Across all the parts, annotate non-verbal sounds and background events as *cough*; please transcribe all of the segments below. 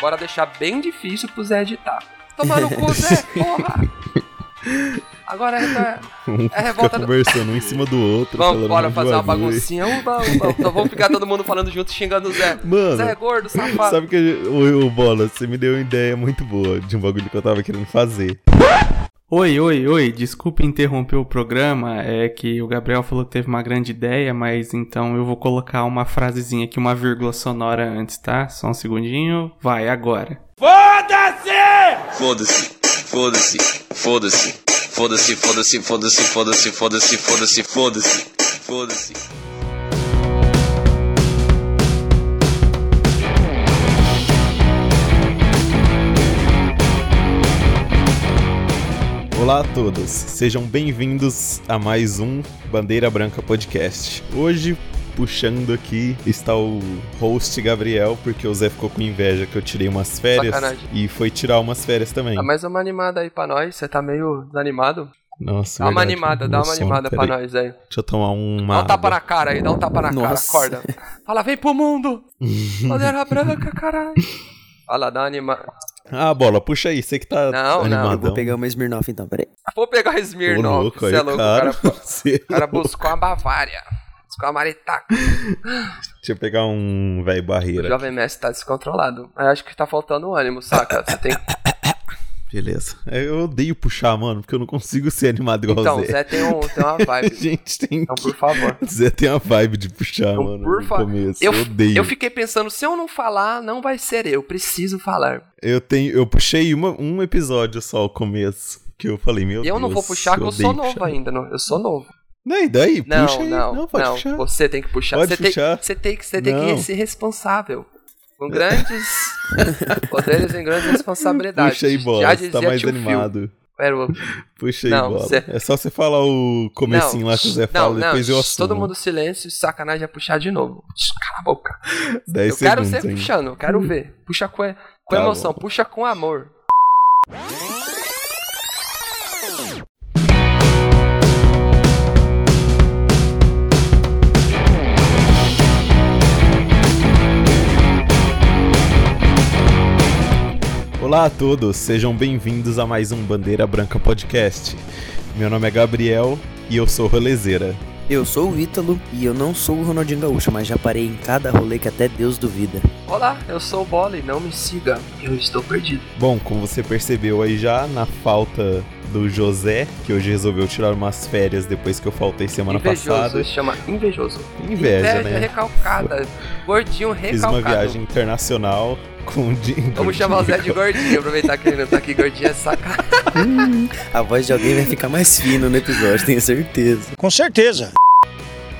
Bora deixar bem difícil pro Zé editar. Tomando o cu, *laughs* Zé, porra! Agora é, Um é fica revolta do... conversando um em cima do outro. Vamos, bora um fazer uma baguncinha. Uba, uba. Então vamos ficar todo mundo falando junto, xingando o Zé. Mano, Zé é gordo, safado. sabe que o, o Bola, você me deu uma ideia muito boa de um bagulho que eu tava querendo fazer. Oi, oi, oi, desculpe interromper o programa, é que o Gabriel falou que teve uma grande ideia, mas então eu vou colocar uma frasezinha aqui, uma vírgula sonora antes, tá? Só um segundinho, vai, agora. Foda-se, foda-se, foda-se, foda-se, foda-se, foda-se, foda-se, foda-se, foda-se, foda-se, foda-se. Olá a todos, sejam bem-vindos a mais um Bandeira Branca Podcast. Hoje, puxando aqui, está o host Gabriel, porque o Zé ficou com inveja que eu tirei umas férias Sacanagem. e foi tirar umas férias também. Dá mais uma animada aí pra nós. Você tá meio desanimado? Nossa, Dá uma verdade, animada, dá uma sono, animada pra nós aí. Deixa eu tomar uma. Dá um tapa água. na cara aí, dá um tapa na cara, Nossa. acorda. *laughs* Fala, vem pro mundo! *laughs* Bandeira branca, caralho. Fala, dá uma animada. Ah, bola, puxa aí, você que tá Não, não, animadão. Eu vou pegar uma Smirnoff então, peraí. Vou pegar o Ô, Smirnoff. louco, Você aí, é louco, cara, o cara, você- o cara buscou a Bavária. Buscou a Maritaca. Deixa eu pegar um velho O barreira. Jovem Mestre tá descontrolado. Eu acho que tá faltando ânimo, saca? Você tem... Beleza. É, Eu odeio puxar, mano, porque eu não consigo ser animado igual Então, o Zé. Zé tem, um, tem uma *laughs* vibe. gente tem. Então, por favor. *laughs* Zé tem uma vibe de puxar, Então, mano. por favor. Eu, Eu, odeio. eu fiquei pensando, se eu não falar, não vai ser eu. Preciso falar. Eu tenho. Eu puxei uma, um episódio só o começo. Que eu falei, meu E eu Deus. não vou puxar, porque eu sou novo puxar. ainda. não- Eu sou novo. Não, e daí? Não, Puxa aí. não, Não, pode não. puxar. Você tem que puxar. Pode você, puxar. Tem, você tem que, você tem Não. que ser responsável. Com grandes *laughs* poderes e grandes responsabilidades. Puxa aí, bola. Já Você tá mais Phil. animado. Era o- Puxa aí, Não, bola. É só você falar o comecinho lá que o Zé fala, não, depois eu não, assumo. todo mundo silêncio, sacanagem é puxar de novo. Cala a boca. 10 eu quero segundos, ser hein? puxando, eu quero ver. Puxa com, com Tá emoção, bom. puxa com amor. Olá a todos, sejam bem-vindos a mais um Bandeira Branca Podcast. Meu nome é Gabriel e eu sou rolezeira. Eu sou o Ítalo e eu não sou o Ronaldinho Gaúcho, mas já parei em cada rolê que até Deus duvida. Olá, eu sou o Bola e não me siga, eu estou perdido. Bom, como você percebeu aí já, na falta do José, que hoje resolveu tirar umas férias depois que eu faltei semana invejoso, passada. se chama invejoso. Inveja, né? recalcada, gordinho Fiz recalcado. uma viagem internacional com... de- Vamos chamar o Zé de gordinho, aproveitar que ele não tá aqui gordinho, é saca. *laughs* A voz de alguém vai ficar mais fina no episódio, tenho certeza. Com certeza.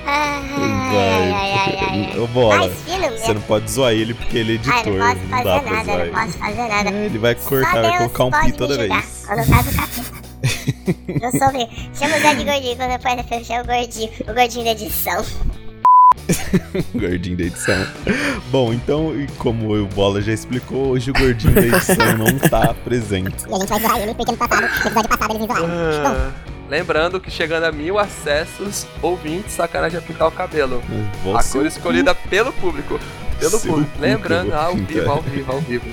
Vai. Ô, Bola, Mais fino você não pode zoar ele porque ele é Ai, editor, não posso não fazer dá pra nada, zoar não ele. posso fazer nada. É, ele vai Só cortar, vai Deus colocar um pi toda vez. Capeta. Eu *laughs* soube. Chama o Zé de gordinho quando eu for fechar o gordinho. O gordinho da edição. *laughs* Gordinho da edição. Bom, então, e como o Bola já explicou, hoje o gordinho da edição não tá *laughs* presente. E a gente vai zoar ele porque no passado, no episódio passado, eles me zoaram. Ah, Lembrando que chegando a mil acessos, ouvintes, sacanagem é pintar o cabelo. A Você cor escolhida pelo público. Pelo cu Lembrando, ao vivo, ao vivo, ao vivo.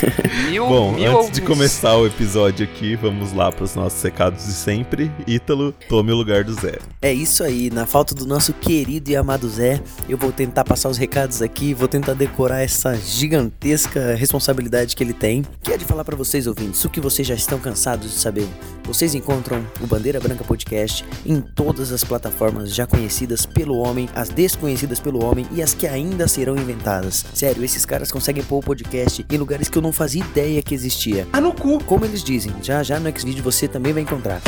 *laughs* Mil, Bom, mil antes de ouvintes. começar o episódio aqui, vamos lá pros nossos recados de sempre. Ítalo, tome o lugar do Zé. É isso aí, na falta do nosso querido e amado Zé, eu vou tentar passar os recados aqui, vou tentar decorar essa gigantesca responsabilidade que ele tem, que é de falar pra vocês ouvintes o que vocês já estão cansados de saber. Vocês encontram o Bandeira Branca Podcast em todas as plataformas já conhecidas pelo homem, as desconhecidas pelo homem e as que ainda serão inventadas. Sério, esses caras conseguem pôr o podcast em lugares que eu não fazia ideia que existia. Ah, no cu! Como eles dizem, já já no Xvideo você também vai encontrar.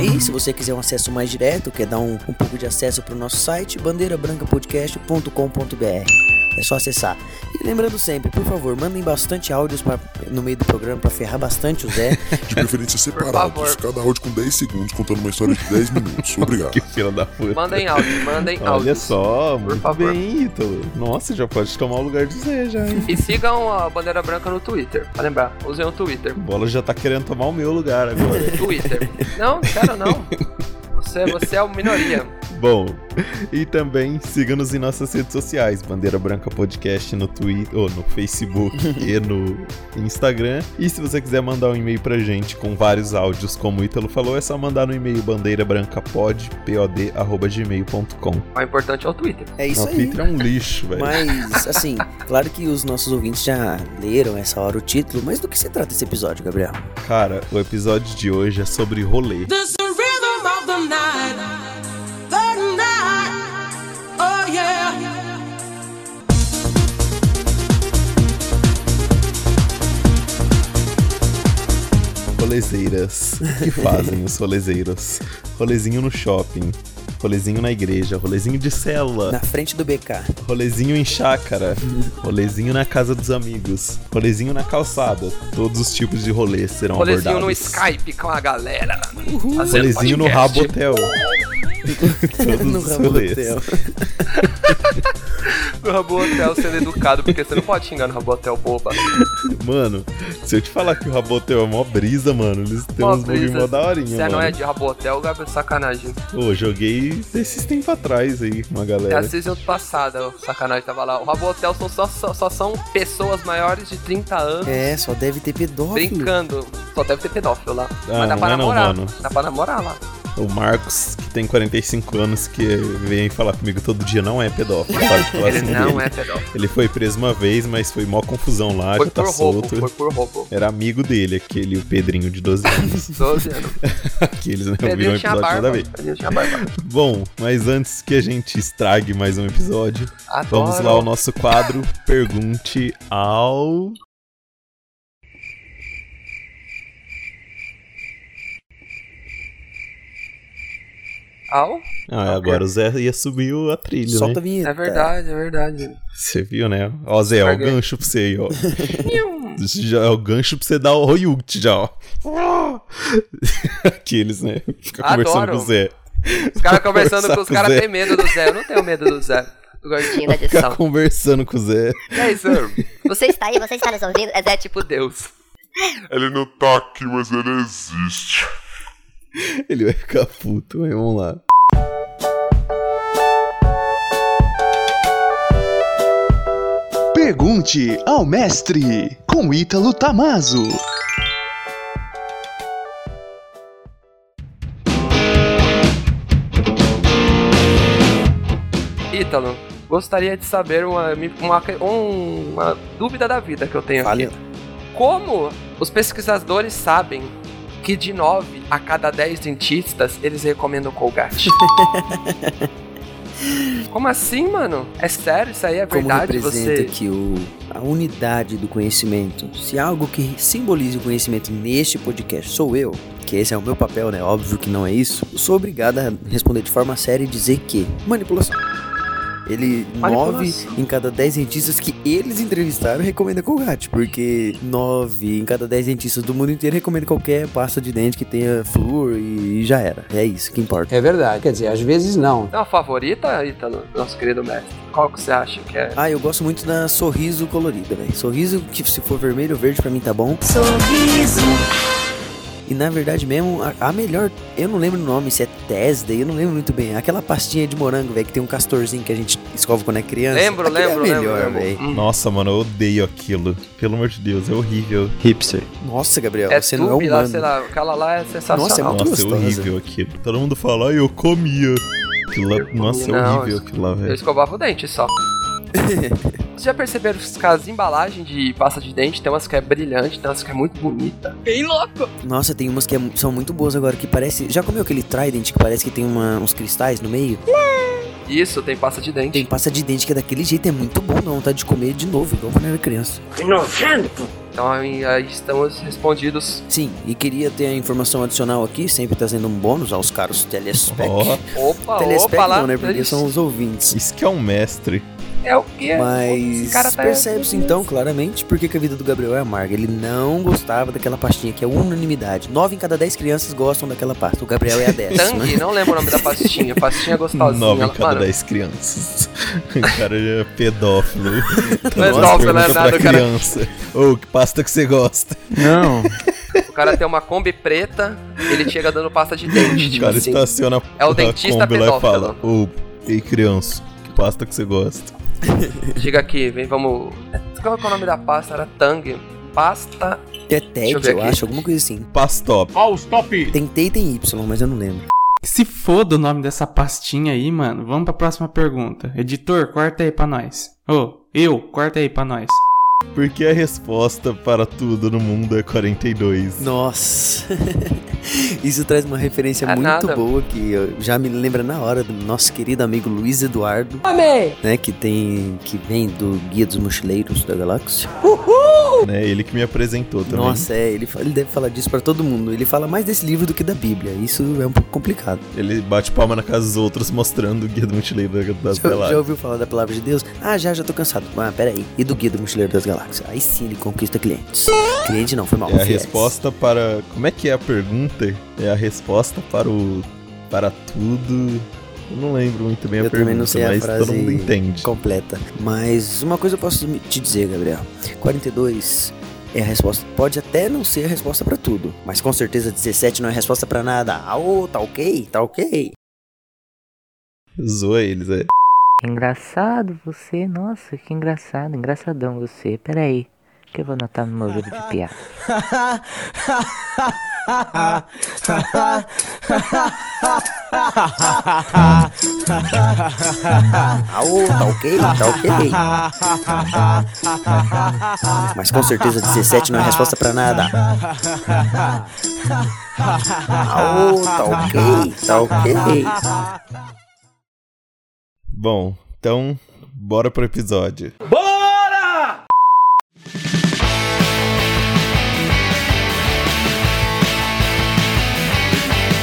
E se você quiser um acesso mais direto, quer dar um, um pouco de acesso para o nosso site, bandeirabrancapodcast.com.br. É só acessar. E lembrando sempre, por favor, mandem bastante áudios pra- no meio do programa para ferrar bastante o Zé. *laughs* De preferência separados, cada áudio com 10 segundos, contando uma história de 10 minutos. Obrigado. *laughs* Que fila da puta. Mandem áudio, mandem Olha áudio. só, muito favor. bem, Ítalo. Nossa, já pode tomar o lugar do Zé já, hein? E sigam a Bandeira Branca no Twitter. Pra lembrar, usem o Twitter. O Bola já tá querendo tomar o meu lugar agora. Twitter. Não, quero não. *laughs* Você, você é o minoria. *laughs* Bom, e também siga-nos em nossas redes sociais, Bandeira Branca Podcast no Twitter, ou no Facebook *laughs* e no Instagram. E se você quiser mandar um e-mail pra gente com vários áudios, como o Ítalo falou, é só mandar no e-mail bandeirabrancapod.gmail.com. O importante é o Twitter. É isso O aí. Twitter é um lixo, velho. Mas, assim, claro que os nossos ouvintes já leram essa hora o título, mas do que se trata esse episódio, Gabriel? Cara, o episódio de hoje é sobre rolê. There's Rolezeiras. O que fazem os rolezeiros? Rolezinho no shopping, rolezinho na igreja, rolezinho de célula, Na frente do BK. rolezinho em chácara, rolezinho na casa dos amigos, rolezinho na calçada. Todos os tipos de rolês serão Rolezinho no abordados. Skype com a galera. fazendo Rolezinho no podcast. Rabotel. No rolês. Hotel. *laughs* No Rabotel sendo educado, porque você não pode xingar no Rabotel, boba. Mano, se eu te falar que o Rabotel é mó brisa, mano, eles têm Mó uns brisa. mó daorinha, Você mano. não é de Rabotel, Gabriel, sacanagem. Pô, joguei esses tempos atrás aí com uma É galera. a season passada, o sacanagem tava lá. O Rabotel são só, só, só são pessoas maiores de 30 anos É, só deve ter pedófilo. brincando. Só deve ter pedófilo lá. Ah, Mas dá não pra é não, namorar. mano. Dá pra namorar lá. O Marcos, que tem 45 anos, que vem falar comigo todo dia, não é pedófilo. *laughs* Ele assim não dele. é pedófilo. Ele foi preso uma vez, mas foi mó confusão lá, Foi já tá roubo, solto. foi por roubo. Era amigo dele, aquele o Pedrinho de 12 anos. *laughs* 12 anos. *laughs* Aqueles, né? Viram um Pedrinho tinha episódio nada a ver. Bom, mas antes que a gente estrague mais um episódio, Adoro. vamos lá ao nosso quadro Pergunte ao. Au? Ah, agora o Zé ia subir a trilha, Solta a né? vinheta. É verdade, é verdade. Você viu, né? Ó, Zé, ó, o gancho pra você aí, ó. *laughs* Já é o gancho pra você dar o Royult já, ó. Aqueles, né? Fica conversando Adoro. com o Zé. Os caras conversando com os o caras têm medo do Zé. Eu não tenho medo do Zé. Do gordinho da edição. conversando com o Zé. E aí, senhor? Você está aí, você está nos ouvindo? É Zé tipo Deus. Ele não tá aqui, mas ele existe. *laughs* Ele vai ficar puto, mas vamos lá. Pergunte ao mestre com Ítalo Tamazo. Ítalo, gostaria de saber uma, uma, um- uma dúvida da vida que eu tenho Fale. aqui. Como os pesquisadores sabem que de 9 a cada 10 dentistas eles recomendam Colgate? *laughs* Como assim, mano? É sério? Isso aí é Como verdade? representa Você. aqui o, a unidade do conhecimento? Se algo que simbolize o conhecimento neste podcast sou eu, que esse é o meu papel, né? Óbvio que não é isso. Eu sou obrigado a responder de forma séria e dizer que manipulação. Ele, nove em cada dez dentistas que eles entrevistaram recomenda Colgate, porque nove em cada dez dentistas do mundo inteiro recomenda qualquer pasta de dente que tenha flúor e já era. É isso que importa. É verdade, quer dizer, às vezes não. Tem uma favorita, Ítalo, nosso querido mestre? Qual que você acha que é? Ah, eu gosto muito da sorriso colorida, velho. Sorriso que se for vermelho ou verde pra mim tá bom. Sorriso. E na verdade mesmo, a, a melhor, eu não lembro o nome, se é Tesda, eu não lembro muito bem. Aquela pastinha de morango, velho, que tem um castorzinho que a gente escova quando é criança. Lembro, lembro, é a lembro. melhor, lembro. velho. Hum. Nossa, mano, eu odeio aquilo. Pelo amor de Deus, é horrível. Hipster. Nossa, Gabriel, É você não é tube lá, humano. sei lá, aquela lá é sensacional. Nossa, é muito Nossa, é gostosa. horrível aquilo. Todo mundo fala, ai, eu comia. Aquilo lá, nossa, é Não, horrível aquilo lá, Eu velho. escovava o dente só. *laughs* Vocês já perceberam que as embalagens de pasta de dente tem umas que é brilhante, tem umas que é muito bonita. Bem louco! Nossa, tem umas que é- são muito boas agora, que parece... Já comeu aquele Trident que parece que tem uma- uns cristais no meio? Isso, tem pasta de dente. Tem pasta de dente que é daquele jeito, é muito bom, dá vontade de comer de novo, igual quando eu era criança. Então aí, aí estamos respondidos. Sim, e queria ter a informação adicional aqui, sempre trazendo um bônus aos caros telespec. Ó, Opa, Telespec opa lá. não, né? Porque eles- são os ouvintes. isso que é um mestre. É o? Esse Mas cara tá- percebe-se então claramente por que que a vida do Gabriel é amarga. Ele não gostava daquela pastinha que é unanimidade. Nove em cada dez crianças gostam daquela pasta. O Gabriel é a décima. Tang, *laughs* não lembro o nome da pastinha. Pastinha gostosinha. Nove em cada dez crianças. *laughs* O cara já é pedófilo. Pedófilo não é nada, pra cara. Ô, que pasta que você gosta? Não. O cara tem uma Kombi preta, ele chega dando pasta de dente. O Tipo cara assim. estaciona É o a dentista Kombi lá e fala: pedófilo. Ô, ei criança, que pasta que você gosta? *laughs* Chega aqui, vem, vamos. Qual é o nome da pasta? Era Tang. Pasta. É TED, eu eu acho, alguma coisa assim. Pastop. Tem T e tem Y, mas eu não lembro. Se foda o nome dessa pastinha aí, mano. Vamos pra próxima pergunta. Editor, corta aí pra nós. Ô, eu, corta aí pra nós. Porque a resposta para tudo no mundo é 42. Nossa. *laughs* Isso traz uma referência É muito nada. boa que já me lembra na hora do nosso querido amigo Luiz Eduardo, Amém! né, que tem que vem do Guia dos Mochileiros da Galáxia. Né? Ele que me apresentou também. Nossa, é, ele, ele deve falar disso pra todo mundo. Ele fala mais desse livro do que da Bíblia. Isso é um pouco complicado. Ele bate palma na casa dos outros mostrando o guia do mochileiro das *laughs* Já, já galáxias. ouviu falar da palavra de Deus? Ah, já, já tô cansado. Ah, pera aí. E do Guia do Mochileiro das Galáxias? Aí sim ele conquista clientes. Cliente não, foi mal. É a fiéis. resposta para. Como é que é a pergunta? É a resposta para o. Para tudo. Eu não lembro muito bem a Eu pergunta, também não sei a mas frase todo mundo entende. completa. Mas uma coisa eu posso te dizer, Gabriel. 42 é a resposta. Pode até não ser a resposta pra tudo, mas com certeza 17 não é a resposta pra nada. Ah, tá ok? Tá ok? Zoa eles, é. Engraçado você, nossa, que engraçado, engraçadão você. Pera aí, que eu vou anotar no meu livro de piada. Ah, ô, tá ok? Tá ok? Mas com certeza 17 não é resposta pra nada. Ah, ô, tá ok? Tá ok? Bom, então, bora pro episódio. Bora!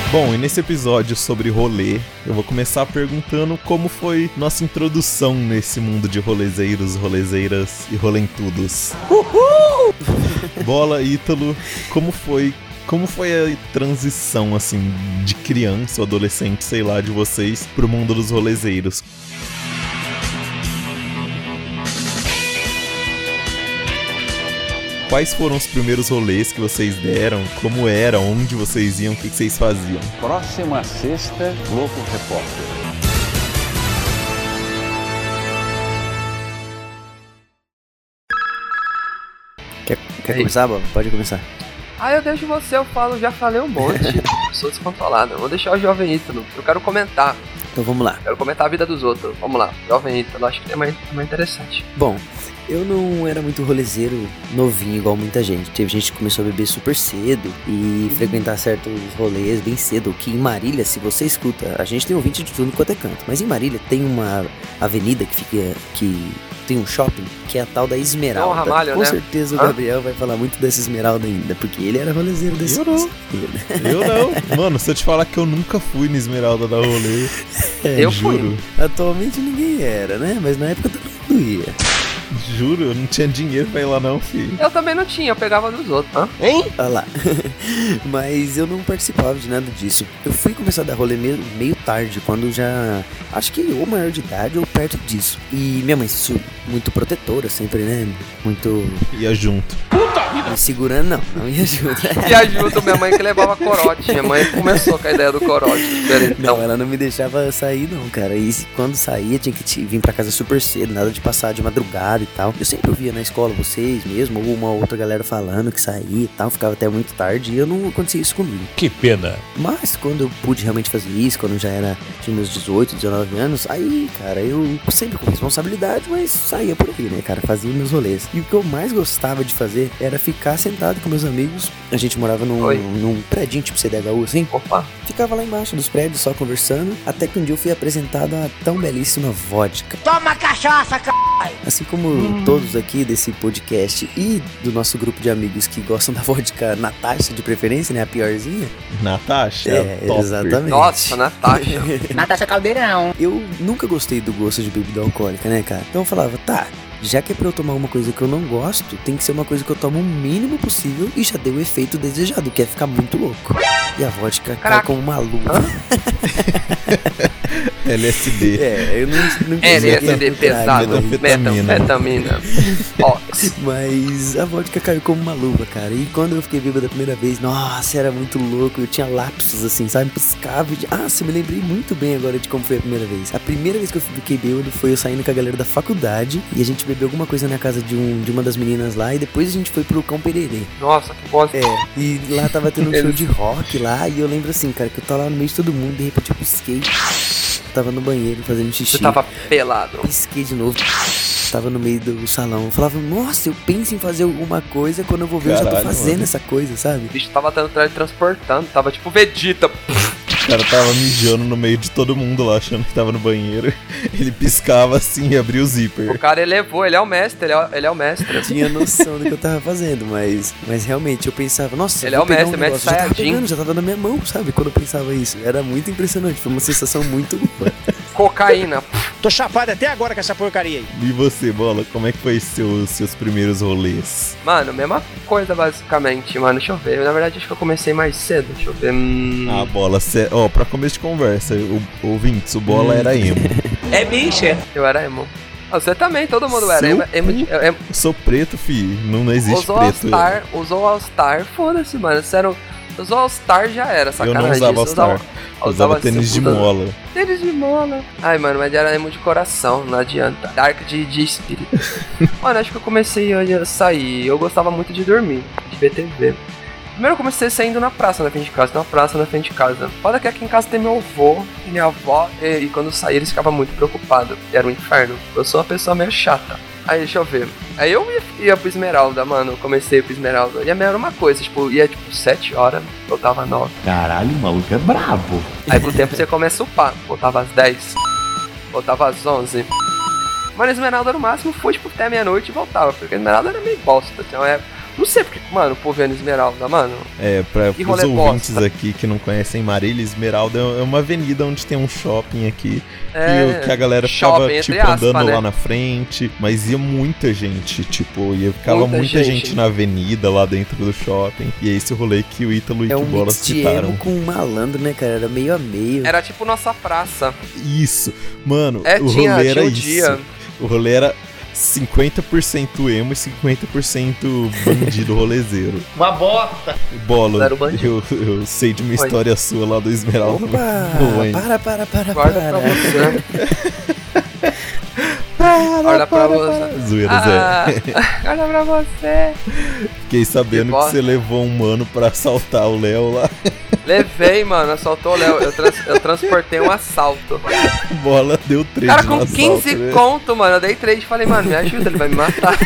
Bom, e nesse episódio sobre rolê, eu vou começar perguntando como foi nossa introdução nesse mundo de rolezeiros, rolezeiras e rolentudos. Uhul! Bola, Ítalo, como foi como foi a transição, assim, de criança ou adolescente, sei lá, de vocês pro mundo dos rolezeiros? Quais foram os primeiros rolês que vocês deram? Como era? Onde vocês iam? O que vocês faziam? Próxima sexta, Globo Repórter. Quer, quer começar, Bob? Pode começar. Ah, eu deixo você, eu falo, já falei um monte. *laughs* Sou descontrolado. Vou deixar o jovem Ítalo. Eu quero comentar. Então vamos lá. Quero comentar a vida dos outros. Vamos lá. Jovem Ítalo, acho que é mais, é mais interessante. Bom, eu não era muito rolezeiro novinho igual muita gente. Teve gente que começou a beber super cedo e frequentar certos rolês bem cedo. Que em Marília, se você escuta, a gente tem ouvinte de tudo quanto é canto. Mas em Marília tem uma avenida que fica. que tem um shopping que é a tal da Esmeralda. Não, Ramalho, Com né? certeza o Hã? Gabriel vai falar muito dessa Esmeralda ainda, porque ele era rolezeiro desse. Eu não. Eu não. *laughs* Mano, se eu te falar que eu nunca fui na Esmeralda da rolê, É, Eu juro. Atualmente ninguém era, né? Mas na época todo mundo ia. Juro, eu não tinha dinheiro pra ir lá não, filho. Eu também não tinha, eu pegava dos outros. Hã? Hein? Olha lá. *laughs* Mas eu não participava de nada disso. Eu fui começar a dar rolê meio, meio tarde, quando já. Acho que ou maior de idade ou perto disso. E minha mãe, muito protetora, sempre, né? Muito. Ia junto. Me segurando, não. Não ia junto. *laughs* E ajuda minha mãe que levava corote. Minha mãe começou com a ideia do corote. Diferentão. Não, ela não me deixava sair, não, cara. E quando saía, tinha que vir pra casa super cedo, nada de passar de madrugada e tal. Eu sempre ouvia na escola vocês mesmo, ou uma outra galera falando que saía e tal, ficava até muito tarde e eu não acontecia isso comigo. Que pena. Mas quando eu pude realmente fazer isso, quando eu já era tinha meus 18, 19 anos, aí, cara, eu sempre com responsabilidade, mas saía por aí, né, cara, fazia meus rolês. E o que eu mais gostava de fazer era ficar sentado com meus amigos. A gente morava num, Oi. num prédio tipo CDHU, assim. Opa. Ficava lá embaixo dos prédios só conversando, até que um dia eu fui apresentado a tão belíssima vodka. Toma cachaça, c... Assim como todos aqui desse podcast e do nosso grupo de amigos que gostam da vodka Natasha de preferência, né, a piorzinha. Natasha? É, top. exatamente. Nossa, Natasha. *laughs* Natasha Caldeirão. Eu nunca gostei do gosto de bebida alcoólica, né, cara? Então eu falava, tá, já que é pra eu tomar uma coisa que eu não gosto, tem que ser uma coisa que eu tomo o mínimo possível e já deu o efeito desejado, que é ficar muito louco. E a vodka cai Caraca. como uma luva. *laughs* *laughs* LSD. É, eu não, não quis LSD pesado, Metanfetamina. metanfetamina, ox. Mas a vodka caiu como uma luva, cara. E quando eu fiquei bêbado a primeira vez, nossa, era muito louco. Eu tinha lapsos assim, sabe? Piscava. e- Ah, você me lembrei muito bem agora de como foi a primeira vez. A primeira vez que eu fiquei bêbado foi eu saindo com a galera da faculdade. E a gente bebeu alguma coisa na casa de, um, de uma das meninas lá. E depois a gente foi pro Cão Pererê. Nossa, que bosta. É, e lá tava tendo um *laughs* show de rock lá. E eu lembro assim, cara, que eu tava lá no meio de todo mundo. De repente eu pisquei. Tava no banheiro fazendo xixi. Você tava pelado. Pisquei de novo. Tava no meio do salão. Eu falava, nossa, eu penso em fazer alguma coisa. Quando eu vou ver, eu já tô Caralho, fazendo mano. essa coisa, sabe? O bicho tava transportando, tava tipo Vegeta. O cara tava mijando no meio de todo mundo lá, achando que tava no banheiro. *laughs* Ele piscava assim e abria o O zíper. cara elevou, ele é o mestre, ele é, o- ele é o mestre. Eu tinha noção do que eu tava fazendo, mas, mas realmente eu pensava, nossa, Ele é o pegar mestre, um mestre já tava pegando, já tava na minha mão, sabe? Quando eu pensava isso. Era muito impressionante, foi uma sensação muito boa. Cocaína. Tô chapado até agora com essa porcaria aí. E você, Bola, como é que foi seus, seus primeiros rolês? Mano, mesma coisa basicamente, mano. Deixa eu ver. Na verdade, acho que eu comecei mais cedo. Deixa eu ver. Hum... Ah, Bola, cê... ó, pra começo de conversa, o, ouvintes, o Bola Hum. era emo. É bicha. Eu era emo. Ah, Você também, todo mundo era. Emo, emo, emo, Eu sou preto, fi. Não, não existe usou preto. All-Star, usou All-Star, foda-se, mano. Você era, um- usou All-Star já era, Eu sacanagem. não usava All-Star. Eu usava assim, tênis de puta- mola. Tênis de mola. Ai, mano, mas era emo de coração, não adianta. Dark de, de espírito. *laughs* mano, acho que eu comecei a sair. Eu gostava muito de dormir, de ver TV. Primeiro eu comecei saindo na praça na frente de casa, na praça na frente de casa. Foda que aqui em casa tem meu avô e minha avó, e, e quando eu saía eles ficavam muito preocupados. Era um inferno. Eu sou uma pessoa meio chata. Aí deixa eu ver. Aí eu ia, ia pro Esmeralda, mano. Eu comecei pro Esmeralda. E a minha era uma coisa, tipo, ia tipo 7 horas, voltava 9. Caralho, o maluco é brabo. Aí com o tempo você começa a upar. Voltava às 10. Voltava às 11. Mano, Esmeralda no máximo foi tipo até meia-noite e voltava. Porque Esmeralda era meio bosta. Então é. Não sei porque, mano, o povo no Esmeralda, mano. É, pra Que os ouvintes bosta. aqui que não conhecem Marília, Esmeralda é uma avenida onde tem um shopping aqui. É, que, que a galera ficava, tipo, aspas, andando né? lá na frente. Mas ia muita gente, tipo, ia, ficava Muita muita, gente. gente. na avenida lá dentro do shopping. E é esse o rolê que o Ítalo e É que um o Bola mix de citaram. emo com um malandro, né, cara? Era meio a meio. Era tipo nossa praça. Isso. Mano, É, o tinha- rolê era tinha um isso. dia. O rolê era 50% emo e 50% bandido rolezeiro. *laughs* Uma bosta. Bola, Era o bandido. eu, eu sei de uma Oi. história sua lá do Esmeralda. Opa! Boa, hein? Para, para, para, Guarda para. pra você. *laughs* Para, Olha pra para, você. para. Zoeira, Ah, Zé. *laughs* olha pra você. Fiquei sabendo que, bosta. você levou um mano pra assaltar o Léo lá. Levei, mano, assaltou o Léo. Eu, trans- eu transportei um assalto. Bola deu trade Cara, com assalto, 15 né? conto, mano. Eu dei trade e falei, mano, me ajuda, ele vai me matar. *laughs*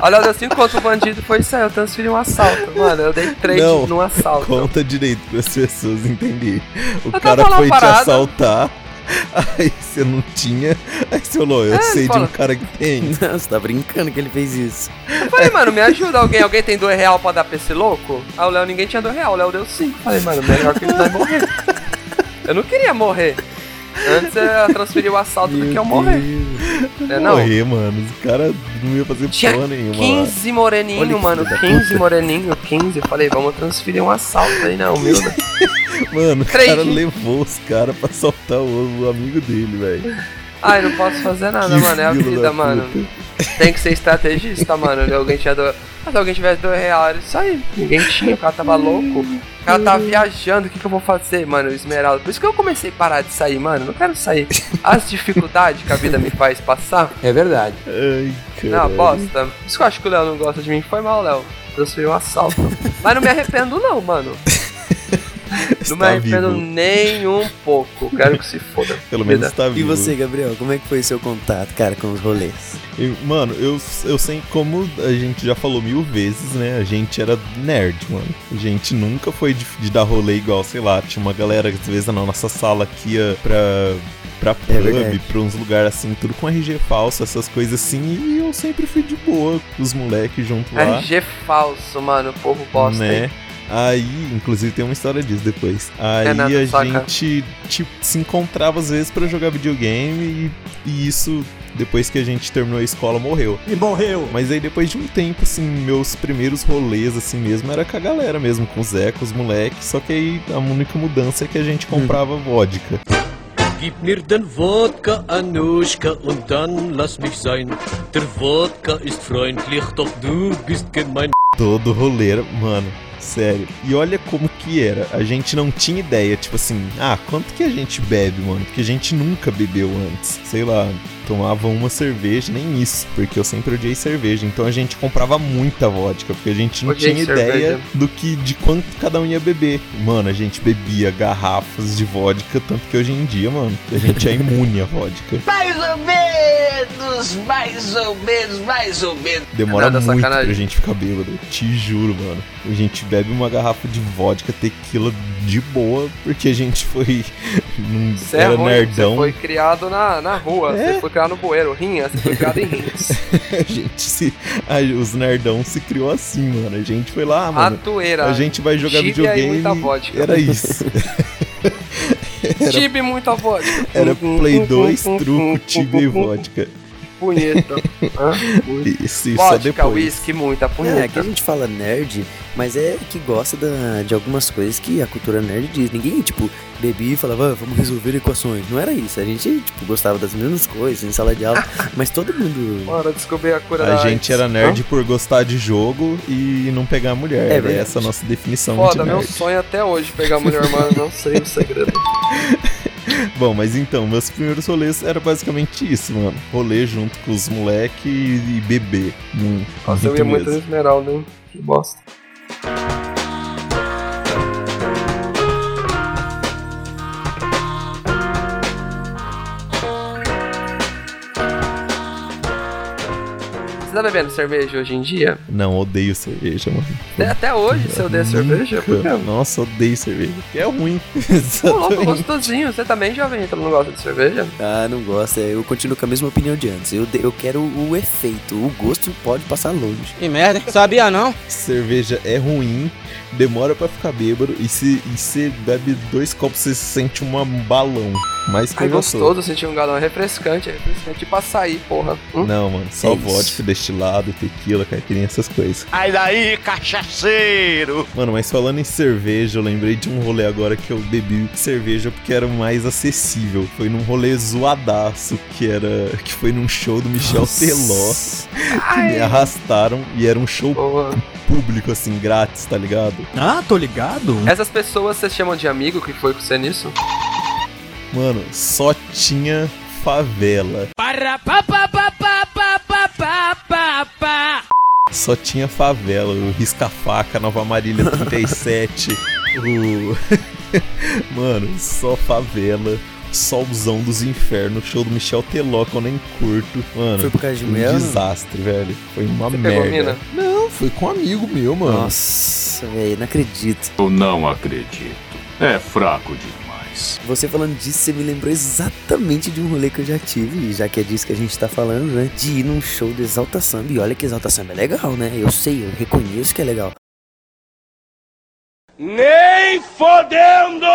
Olha, eu dei 5 conto pro bandido foi isso aí, eu transferi um assalto. Mano, eu dei trade Não, num assalto. Conta direito pras pessoas entenderem. O tava cara foi te assaltar, *laughs* aí você não tinha. Aí você falou, eu É, sei de fala. um cara que tem. *laughs* Não, você tá brincando que ele fez isso. Eu falei, mano, me ajuda alguém. Alguém tem 2 real pra dar pra esse louco? Aí o Léo, ninguém tinha 2 real. O Léo deu 5. Falei, mano, melhor que ele vai morrer. *laughs* Eu não queria morrer. Antes eu transferi o assalto do que eu morrer. É, não. Morrer, mano. Os caras não ia fazer Tinha porra nenhuma. lá. 15 moreninho, Olha mano. filho da 15 puta. moreninho, 15. Eu falei, vamos transferir um assalto aí, não, humilde. *laughs* Mano, o cara levou os caras pra assaltar o, o amigo dele, velho. Ai, não posso fazer nada, Que mano. É a vida, da mano. puta. Tem que ser estrategista, mano. Se alguém tinha do... Ah, Se alguém tivesse dois reais, isso aí. Ninguém tinha, o cara tava louco. O cara tava viajando, o que, que eu vou fazer, mano? Esmeralda. Por isso que eu comecei a parar de sair, mano. Não quero sair. As dificuldades que a vida me faz passar. É verdade. Ai, Não, bosta. Por isso que eu acho que o Léo não gosta de mim. Foi mal, Léo. Transferiu um assalto. Mas não me arrependo, não, mano. Não me Está arrependo vivo. nem um pouco. Quero que se foda. *laughs* Pelo menos Vida. tá E vivo. você, Gabriel, como é que foi seu contato, cara, com os rolês? Eu- mano, eu, eu sei como a gente já falou mil vezes, né? A gente era nerd, mano. A gente nunca foi de, de dar rolê igual, sei lá, tinha uma galera às vezes na nossa sala que ia pra, pra É pub, verdade. pra uns lugares assim, tudo com RG falso, essas coisas assim. E eu sempre fui de boa com os moleques junto lá. RG falso, mano. O povo bosta. né? hein? Aí, inclusive tem uma história disso depois. Aí É nada, a saca. gente tipo, se encontrava às vezes pra jogar videogame e, e isso depois que a gente terminou a escola morreu. E morreu. Mas aí depois de um tempo, assim, meus primeiros rolês assim mesmo era com a galera mesmo, com o Zé, com os moleques, só que aí a única mudança é que a gente comprava vodka. Gib mir den Wodka, Anuschka, und dann lass mich sein. Der Wodka ist freundlich, doch du bist gemein. Todo rolê, mano. Sério. E olha como que era. A gente não tinha ideia, tipo assim, ah, quanto que a gente bebe, mano? Porque a gente nunca bebeu antes. Sei lá, tomava uma cerveja, nem isso, porque eu sempre odiei cerveja. Então a gente comprava muita vodka, porque a gente não Odiei tinha cerveja. ideia do que de quanto cada um ia beber. Mano, a gente bebia garrafas de vodka, tanto que hoje em dia, mano, a gente é imune à vodka. *laughs* Mais ou menos, mais ou menos, mais ou menos. Demora Nada, muito sacanagem. pra gente ficar bêbado. Te juro, mano. A gente bebe uma garrafa de vodka, tequila de boa, porque a gente foi. *laughs* num- Você é era ruim, nerdão. Você foi criado na, na rua, É. você foi criado no bueiro, rinha, você foi criado em *laughs* rins. a gente se. a- os nerdão se criou assim, mano. A gente foi lá, mano. Atoeira. A gente vai jogar videogame. *laughs* muita vodka. Era isso. Era- Tibe muita vodka. Era Play 2, truco, tibia e vodka. Punheta. Hã? *laughs* Isso, isso Vodka, depois. whisky, muita É, aqui punheta. a gente fala nerd, mas é que gosta da- de algumas coisas que a cultura nerd diz. Ninguém, tipo, bebia e falava, "Ah, vamos resolver equações. Não era isso. A gente, tipo, gostava das mesmas coisas em sala de aula, *laughs* mas todo mundo. Bora descobrir a cura A da gente era nerd por gostar de jogo e não pegar mulher. É essa a nossa definição Foda, de meu nerd. sonho até hoje pegar mulher, mano. Não sei o segredo. *laughs* *laughs* Bom, mas então, meus primeiros rolês era basicamente isso, mano. Rolê junto com os moleque e, e beber. Hum, Nossa, eu ia muito no mesmo. Esmeralda, hein? Que bosta. Tá bebendo cerveja hoje em dia? Não, odeio cerveja, mano. Até- Até hoje você odeia cerveja? Por quê? Nossa, odeio cerveja. Que é ruim. Ô, louco, gostosinho. Você também, jovem, então não gosta de cerveja? Ah, não gosta. Eu continuo com a mesma opinião de antes. Eu, eu quero o efeito. O gosto pode passar longe. Que merda, hein? Sabia não? cerveja é ruim, demora pra ficar bêbado e se e você bebe dois copos você se sente um balão. Mais que Ai, gostoso sentir um galão. É refrescante, é refrescante. Tipo açaí, porra. Hum? Não, mano, só É isso. vodka, destilado, tequila, caipirinha, essas coisas. Ai daí, cachaceiro! Mano, mas falando em cerveja, eu lembrei de um rolê agora que eu bebi cerveja porque era o mais acessível. Foi num rolê zoadaço que era. que foi num show do Michel Teló. Que me arrastaram e era um show Boa. público, assim, grátis, tá ligado? Ah, tô ligado. Essas pessoas vocês chamam de amigo que foi com você nisso? Mano, só tinha favela. Para pa pa pa pa pa pa pa pa pa. Só tinha favela, o Risca-Faca, Nova Marília *laughs* 37, o. *laughs* Mano, só favela. Solzão dos infernos, show do Michel Teló que eu nem curto. Mano, Foi por causa de um não? desastre, velho. Foi uma Você pegou merda. mina? Não, foi com um amigo meu, mano. Nossa, velho, não acredito. Eu não acredito. É fraco Você falando disso, você me lembrou exatamente de um rolê que eu já tive, já que é disso que a gente tá falando, né? De ir num show do Exalta Samba. E olha que Exalta Samba é legal, né? Eu sei, eu reconheço que é legal. Nem fodendo!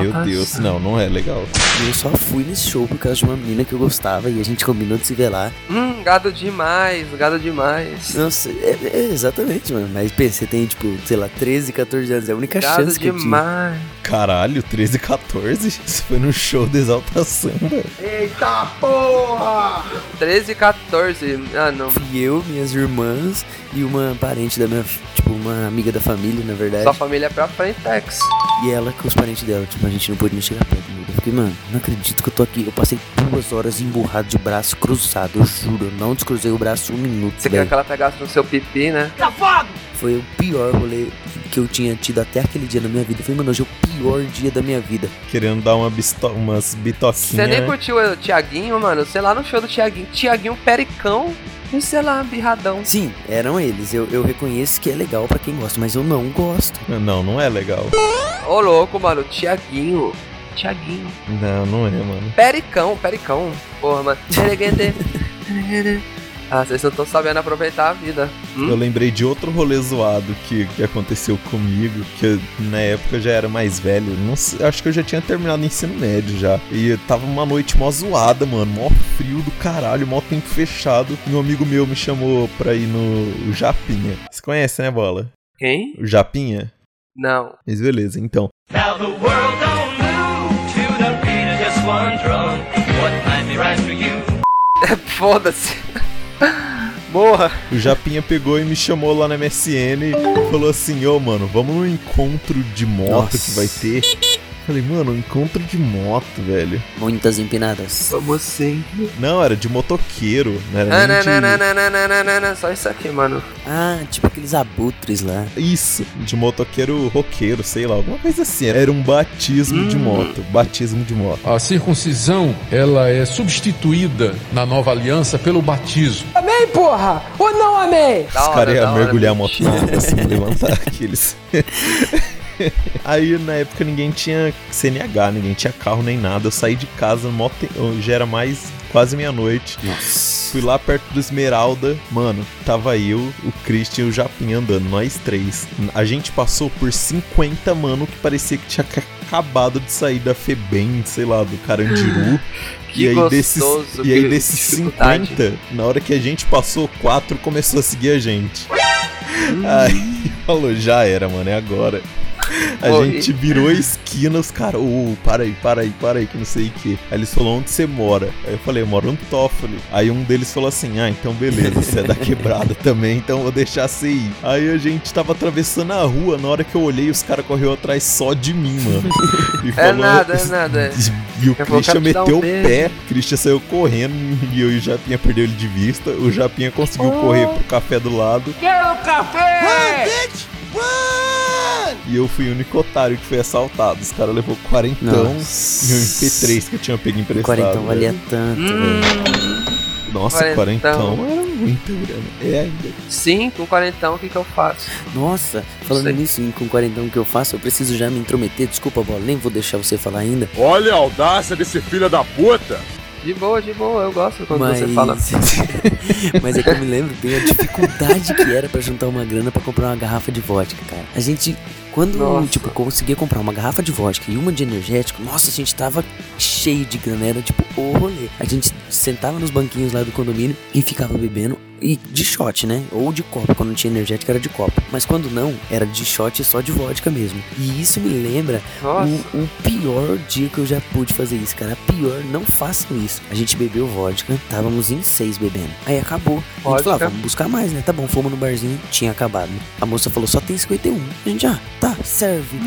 Meu Deus, não, não é legal. E eu só fui nesse show por causa de uma menina que eu gostava e a gente combinou de se ver lá. Hum, gado demais, gado demais. Nossa, é, é, exatamente, mano. Mas você tem, tipo, sei lá, 13, 14 anos. É a única Gado chance que eu tive. demais. Caralho, 13 e 14? Isso foi no show do Exalta Samba. Eita porra! 13 e 14. Ah, não. Fui eu, minhas irmãs e uma parente da minha. Tipo, uma amiga da família, na verdade. Sua família é pra frentex. E ela com os parentes dela, tipo, a gente não pôde nem chegar perto. amigo. Eu fiquei, mano, não acredito que eu tô aqui. Eu passei duas horas emburrado de braço cruzado, eu juro. Eu não descruzei o braço um minuto. Você queria velho. que ela pegasse no seu pipi, né? Foi o pior rolê que eu tinha tido até aquele dia na minha vida. Foi, mano, hoje é o pior dia da minha vida. Querendo dar uma bisto umas bitoquinhas. Você nem curtiu o Tiaguinho, mano? Sei lá no show do Tiaguinho. Tiaguinho Pericão. E sei lá, birradão. Sim, eram eles. Eu, eu reconheço que é legal pra quem gosta, mas eu não gosto. Não, não é legal. Ô louco, mano. Tiaguinho. Tiaguinho. Não, não é, mano. Pericão, Pericão. Porra, mano. *laughs* ah, vocês não estão sabendo aproveitar a vida. Hum? Eu lembrei de outro rolê zoado que, que aconteceu comigo, que eu, na época eu já era mais velho. Não sei, acho que eu já tinha terminado o ensino médio já. E tava uma noite mó zoada, mano. Mó frio do caralho, mó tempo fechado. E um amigo meu me chamou pra ir no Japinha. Você conhece, né, Bola? Quem? O Japinha? Não. Mas beleza, então. Now the world don't move to the beat one drunk. What might be right for you? *laughs* Foda-se. Morra. O Japinha pegou e me chamou lá na MSN e falou assim: Ô mano, vamos num encontro de moto Nossa. que vai ter. Falei, mano, encontro de moto, velho. Muitas empinadas. Como assim? Não, era de motoqueiro, não era ah, não, de... não, não, não, não, não, não, não, só isso aqui, mano. Ah, tipo aqueles abutres lá. Isso, de motoqueiro roqueiro, sei lá, alguma coisa assim. Era um batismo hum. de moto, batismo de moto. A circuncisão, ela é substituída na nova aliança pelo batismo. Amém, porra! Ou não amém? Os caras iam mergulhar a moto na água, assim, levantar *laughs* aqueles... *laughs* Aí na época ninguém tinha CNH, ninguém tinha carro nem nada. Eu saí de casa, mó te- já era mais quase meia-noite. Fui lá perto do Esmeralda, mano, tava eu, o Christian e o Japinha andando, nós três. A gente passou por 50 mano que parecia que tinha ca- acabado de sair da Febem, sei lá, do Carandiru. *laughs* Que e aí gostoso, desses, e aí desses dificuldade. 50, na hora que a gente passou, quatro começou a seguir a gente. Hum. Aí falou, já era, mano, é agora. A Oi. gente virou a esquina, os caras, ô, para aí, para aí, para aí, que não sei o que. Aí eles falaram, onde você mora? Aí eu falei, eu moro no Toffoli. Aí um deles falou assim, ah, então beleza, você é da quebrada *laughs* também, então vou deixar você ir. Aí a gente tava atravessando a rua, na hora que eu olhei, os caras correu atrás só de mim, mano. E *laughs* É nada, é nada. *laughs* E o Eu Christian te dar um meteu o pé, o Christian saiu correndo e eu e o Japinha perdeu ele de vista. O Japinha conseguiu Oh. correr pro café do lado. Quero café! E eu fui o único otário que foi assaltado. Os caras levou quarentão Nossa. e um MP3 que eu tinha pego emprestado. Quarentão valia tanto, Hum. velho. Nossa, Quarentão. quarentão era muita grana. É ainda. Sim, com quarentão, o que que eu faço? Nossa, falando Sei. nisso, com o quarentão que eu faço, eu preciso já me intrometer. Desculpa, bola, nem vou deixar você falar ainda. Olha a audácia desse filho da puta! De boa, de boa, eu gosto quando Mas... você fala. *laughs* Mas é que eu me lembro bem a dificuldade que era pra juntar uma grana pra comprar uma garrafa de vodka, cara. A gente, quando, Nossa. tipo, conseguia comprar uma garrafa de vodka e uma de energético, nossa, a gente tava cheio de grana, era tipo o rolê. A gente sentava nos banquinhos lá do condomínio e ficava bebendo. E de shot, né? Ou de copo. Quando não tinha energético era de copo. Mas quando não, era de shot e só de vodka mesmo. E isso me lembra o, o pior dia que eu já pude fazer isso, cara. Pior, não façam isso. A gente bebeu vodka, estávamos em seis bebendo. Aí acabou. A gente falou, ah, vamos buscar mais, né? Tá bom, fomos no barzinho, tinha acabado. A moça falou, só tem 51. A gente, ah, tá, serve.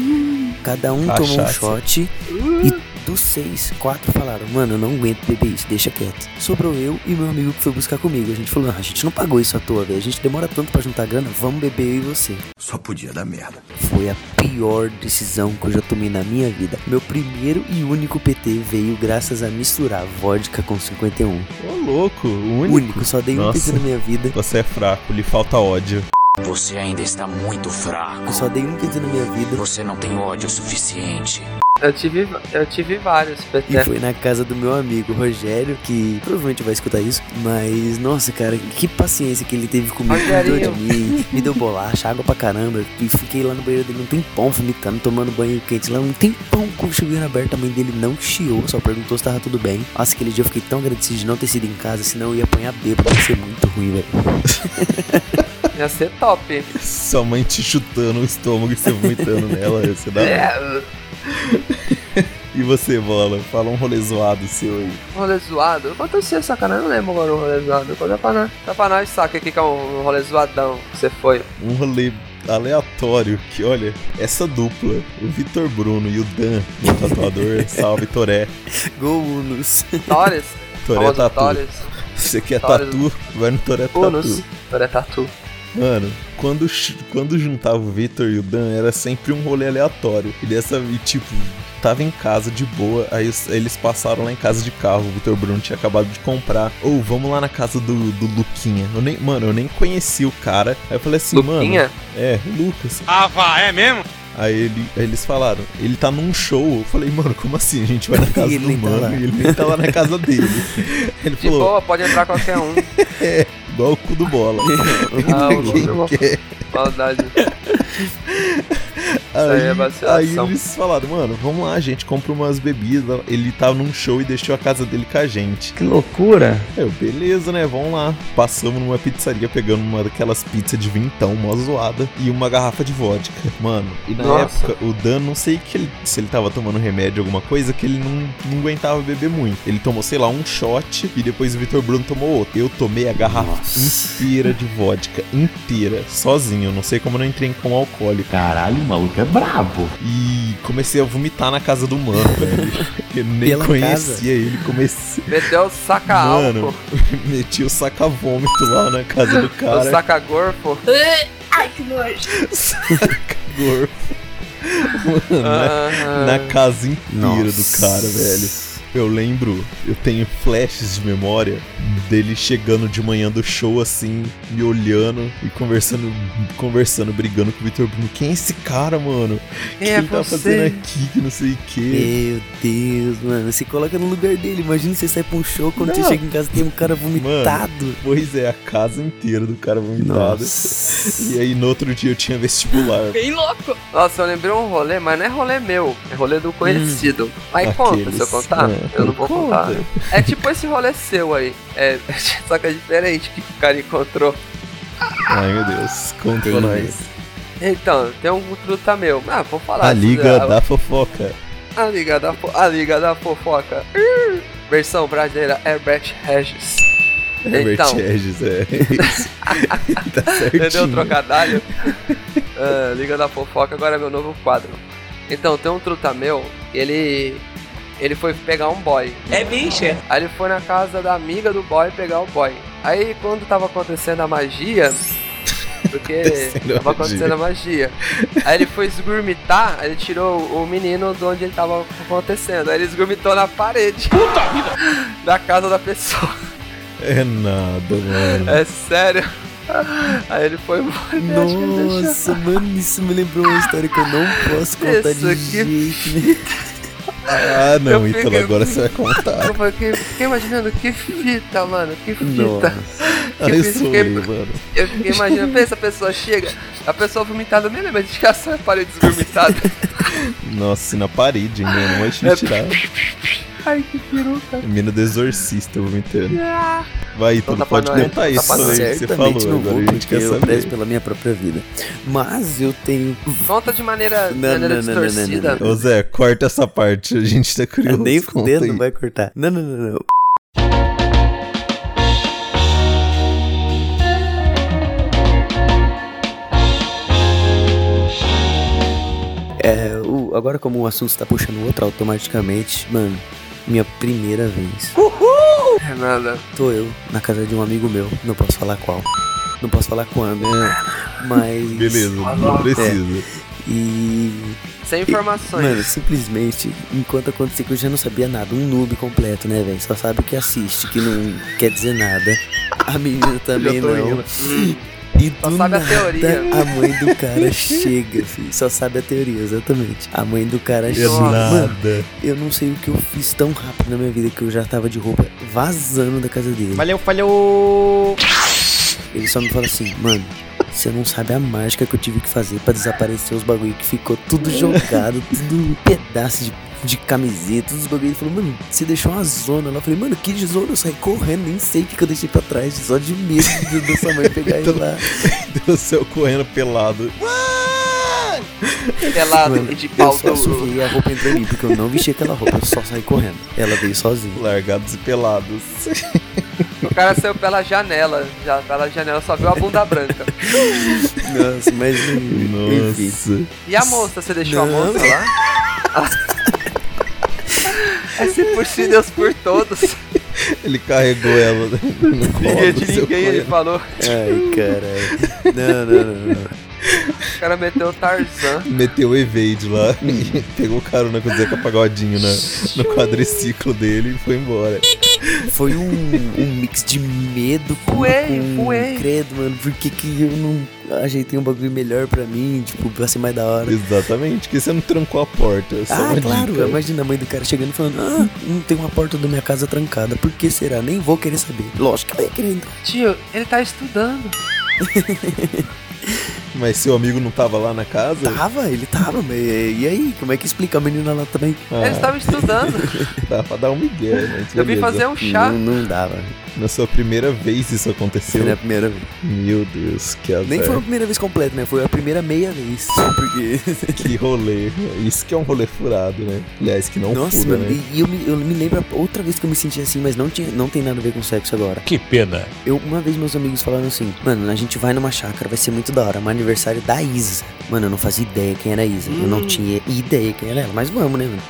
Cada um tomou um shot e dos seis, quatro falaram, mano, eu não aguento beber isso, deixa quieto. Sobrou eu e meu amigo que foi buscar comigo. A gente falou, ah, a gente não pagou isso à toa, velho. A gente demora tanto pra juntar grana, vamos beber eu e você. Só podia dar merda. Foi a pior decisão que eu já tomei na minha vida. Meu primeiro e único PT veio graças a misturar vodka com 51. Ô, louco, o único. Único, só dei um Nossa. PT na minha vida. Você é fraco, lhe falta ódio. Você ainda está muito fraco. Eu só dei um PT na minha vida. Você não tem ódio suficiente. Eu tive, eu tive vários E PT. foi na casa do meu amigo Rogério, que provavelmente vai escutar isso. Mas, nossa, cara, que paciência que ele teve comigo. Cuidou de mim, me deu bolacha, água pra caramba. E fiquei lá no banheiro dele um tempão vomitando, tomando banho quente lá. Um tempão com o chuveiro aberto. A mãe dele não chiou, só perguntou se tava tudo bem. Nossa, aquele dia eu fiquei tão agradecido de não ter sido em casa, senão eu ia apanhar bêbado. Ia ser muito ruim, velho. *laughs* Ia ser top. Sua mãe te chutando o estômago e você vomitando nela. Você dá. É, *laughs* E você, bola? Fala um rolê zoado seu aí. rolê zoado. Aconteceu sacanagem, eu não lembro agora um rolê zoado. Conta pra nós. Conta pra nós, saca o que é um rolê zoadão que você foi. Um rolê aleatório que, olha, essa dupla, o Vitor Bruno e o Dan, o tatuador, *laughs* salve Toré. Gol Unos. Torres. Toré Tatu. Torres. Você quer Torres. tatu? Vai no Toré Unos. Tatu. Toré Tatu. Mano, quando, quando juntava o Vitor e o Dan, era sempre um rolê aleatório. E dessa, e tipo, tava em casa de boa, aí eles passaram lá em casa de carro. O Vitor Bruno tinha acabado de comprar. Ou vamos lá na casa do, do Luquinha. Eu nem, mano, eu nem conheci o cara. Aí eu falei assim, Luquinha? mano. É, o Lucas. Ah, vá, é mesmo? Aí, ele, aí eles falaram, ele tá num show. Eu falei, mano, como assim? A gente vai na casa E ele do nem tá mano lá. e ele nem tá lá na casa dele. *laughs* Ele De falou, boa, pode entrar qualquer um. *laughs* é, igual o cu do bola. *laughs* Ah, Lucas. quer. Maldade. Aí é Aí, eles falaram, mano, vamos lá, a gente compra umas bebidas. Ele tava num show e deixou a casa dele com a gente. Que loucura. Eu, beleza, né? Vamos lá. Passamos numa pizzaria pegando uma daquelas pizzas de vintão, mó zoada, e uma garrafa de vodka. Mano, e na Nossa. época, o Dan, não sei que ele- se ele tava tomando remédio, alguma coisa, que ele não, não aguentava beber muito. Ele tomou, sei lá, um shot e depois o Vitor Bruno tomou outro. Eu tomei a garrafa inteira de vodka, inteira, sozinho. Eu não sei como eu não entrei em coma alcoólico. Caralho, o maluco é brabo. E comecei a vomitar na casa do mano, velho. *laughs* Eu nem Pela conhecia casa? ele, comecei. Meteu o saca Mano, *laughs* meti o saca-vômito lá na casa do o cara. saca gorfo. *laughs* Ai, que nojo. Saca-gorfo. Mano, na, Ah. na casa inteira Nossa. do cara, velho. Eu lembro, eu tenho flashes de memória dele chegando de manhã do show assim, me olhando e conversando, conversando, brigando com o Vitor Bruno. Quem é esse cara, mano? O que Quem é ele tá você? fazendo aqui? Que não sei o quê. Meu Deus, mano. Se coloca no lugar dele. Imagina você sair pra um show quando Não. você chega em casa e tem um cara vomitado. Pois é, a casa inteira do cara vomitado. Nossa. E aí no outro dia eu tinha vestibular. Bem louco. Nossa, eu lembrei um rolê, mas não é rolê meu, é rolê do conhecido. Mas conta, Aqueles. se eu contar? É, eu não vou conta. contar. É tipo esse rolê seu aí. É, *laughs* só que é diferente que o cara encontrou. Ai meu Deus, conta nós. Então, tem um truta meu. Ah, vou falar. A liga a, da fofoca. a liga da a liga da fofoca. Versão brasileira Herbert Regis. Herbert Então, Regis, é. *laughs* Tá certinho. Entendeu o trocadilho? Ah, Liga da Fofoca agora é meu novo quadro. Então, tem um truta meu, ele. Ele foi pegar um boy. É bicha. Aí ele foi na casa da amiga do boy pegar o boy. Aí quando tava acontecendo a magia. *laughs* Porque tava acontecendo a magia. Aí ele foi esgurmitar, aí ele tirou o menino de onde ele tava acontecendo. Aí ele esgurmitou na parede. Puta vida! *laughs* Da casa da pessoa. É nada, mano. É sério. Aí ele foi embora. Nossa, mano, isso me lembrou uma história que eu não posso contar Isso de jeito nenhum. *laughs* Ah, não, Ítalo, fiquei- agora você vai contar. Eu fiquei, fiquei imaginando que fita, mano, que fita. Nossa. Ai, Que eu fita, fiquei- eu, mano. Eu fiquei imaginando, pensa, a pessoa chega, a pessoa vomitada, nem lembra de ficar a parede desgomitada. Nossa, na parede ainda, não vai te É- tirar. Ai, que peruca. Mina do exorcista vomitando. Vai, Ítalo, Conta pra pode contar Conta isso aí que você falou. Não Agora vou, a gente porque quer eu saber. pela minha própria vida. Mas eu tenho... Conta de maneira, Não, maneira não, não, não, não, distorcida. não, Ô Zé, corta essa parte, a gente tá curioso. Nem conta fudendo, não vai cortar. Não, não, não, não. É, o, agora como o assunto está puxando o outro automaticamente, mano, minha primeira vez. É nada. Tô eu na casa de um amigo meu, não posso falar qual. Não posso falar quando, mas. Beleza, não precisa. E. Sem informações. Mano, simplesmente, enquanto acontecia que eu já não sabia nada, um noob completo, né, velho? Só sabe o que assiste, que não quer dizer nada. A menina *laughs* também não. *laughs* E Só do sabe a nada, teoria. A mãe do cara chega, filho. Só sabe a teoria, exatamente. A mãe do cara chega. Mano, nada. eu não sei o que eu fiz tão rápido na minha vida que eu já tava de roupa vazando da casa dele. Valeu, falhou! Ele só me fala assim, mano, você não sabe a mágica que eu tive que fazer pra desaparecer os bagulho que ficou tudo jogado, tudo pedaço de, de camiseta, os bagulho. Ele falou, mano, você deixou uma zona lá. Eu falei, mano, que zona? Eu saí correndo, nem sei o que, que eu deixei pra trás, só de medo de da sua mãe pegar ele lá. *laughs* Do céu correndo pelado. Pelado Mano, de eu pau só duro. subi e a roupa entrou em mim, porque eu não vesti aquela roupa, eu só saí correndo. Ela veio sozinha. Largados e pelados. O cara saiu pela janela, já pela janela só viu a bunda branca. Nossa, mas enfim. Nossa. E a moça, você deixou a Não. moça lá? *laughs* É se por si, Deus por todos. Ele carregou ela no colo. Ninguém de ninguém, ele falou. Ai, caralho. Não, não, não, não. O cara meteu o Tarzan. Meteu o evade lá e pegou carona com o Zeca Pagodinho na, no quadriciclo dele e foi embora. Foi um, um mix de medo com, com credo, mano. Por que, que eu não ajeitei um bagulho melhor pra mim? Tipo, pra ser mais da hora. Exatamente, porque você não trancou a porta. Só Ah, uma claro, dica. imagina a mãe do cara chegando e falando: Ah, não tem uma porta da minha casa trancada. Por que será? Nem vou querer saber. Lógico que ela ia querer entrar. Tio, ele tá estudando. *laughs* Mas seu amigo não tava lá na casa? Tava, ele tava, mas e aí? Como é que explica a menina lá também? Eles estavam estudando. *laughs* Dá pra dar um migué, mas Eu vim fazer um chá. Não, não dava. Na sua primeira vez isso aconteceu? Foi na primeira vez. Meu Deus, que azar. Nem foi a primeira vez completa, né? Foi a primeira meia vez. Porque. *laughs* Que rolê. Isso que é um rolê furado, né? Aliás, que não Nossa, fura, mano, né? e, eu, me, eu me lembro outra vez que eu me senti assim, mas não, tinha, não tem nada a ver com sexo agora. Que pena. Eu, uma vez meus amigos falaram assim, mano, a gente vai numa chácara, vai ser muito da hora, mas aniversário da Isa. Mano, eu não fazia ideia quem era a Isa. Eu não Hum. tinha ideia quem era ela, mas vamos, né, mano?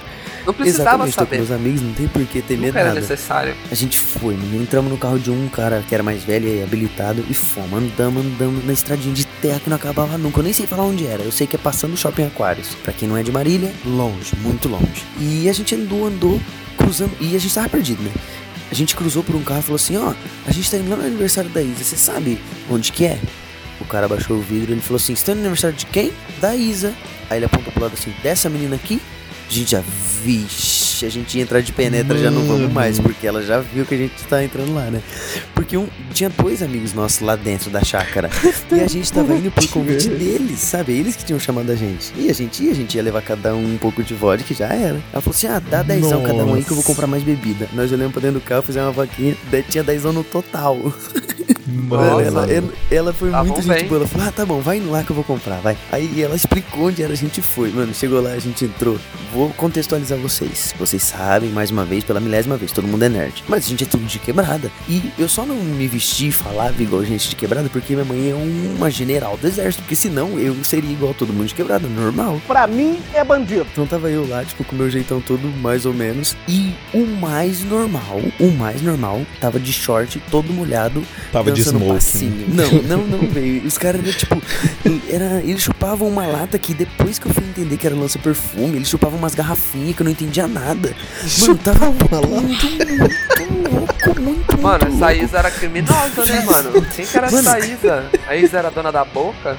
Não precisava Exatamente, tô com saber. meus amigos, não tem por que ter medo Nunca era nada. necessário. A gente foi, mano. Entramos no carro de um cara que era mais velho e habilitado e fomos. Andamos, andamos na estradinha de terra que não acabava nunca. Eu nem sei falar onde era. Eu sei que é passando o shopping Aquários. Pra quem não é de Marília, longe, muito longe. E a gente andou, andou, cruzando. E a gente tava perdido, né? A gente cruzou por um carro e falou assim: Ó, a gente tá indo lá no aniversário da Isa. Você sabe onde que é? O cara baixou o vidro e ele falou assim: Você tá no aniversário de quem? Da Isa. Aí ele apontou pro lado assim: Dessa menina aqui? A gente já, vixe, a gente ia entrar de penetra, já não vamos mais, porque ela já viu que a gente tá entrando lá, né? Porque um, tinha dois amigos nossos lá dentro da chácara, *laughs* e a gente tava indo por convite deles, sabe? Eles que tinham chamado a gente. E a gente ia, a gente ia levar cada um um pouco de vodka já era. Ela falou assim, ah, dá dezão cada um aí que eu vou comprar mais bebida. Nós olhamos pra dentro do carro, fizemos uma vaquinha, daí tinha dezão no total. *laughs* Mano, ela, ela, ela foi Tá muito bom, gente bem. boa. Ela falou, ah, tá bom, vai lá que eu vou comprar, vai. Aí ela explicou onde era, a gente foi. Mano, chegou lá, a gente entrou. Vou contextualizar vocês. Vocês sabem, mais uma vez, pela milésima vez, todo mundo é nerd. Mas a gente é tudo de quebrada. E eu só não me vesti e falava igual gente de quebrada porque minha mãe é uma general do exército. Porque senão eu seria igual todo mundo de quebrada, normal. Pra mim é bandido. Então tava eu lá, tipo, com meu jeitão todo mais ou menos. E o mais normal, o mais normal, tava de short, todo molhado. Tava de smoking. Não, não, não, velho. Os caras eram tipo. Era, eles chupavam uma lata que depois que eu fui entender que era lança-perfume, eles chupavam umas garrafinhas que eu não entendia nada. Mano, tava muito, muito louco, muito, Mano, muito essa. Isa era criminosa, né, mano? Quem que era Mano. essa Isa? A Isa era dona da boca?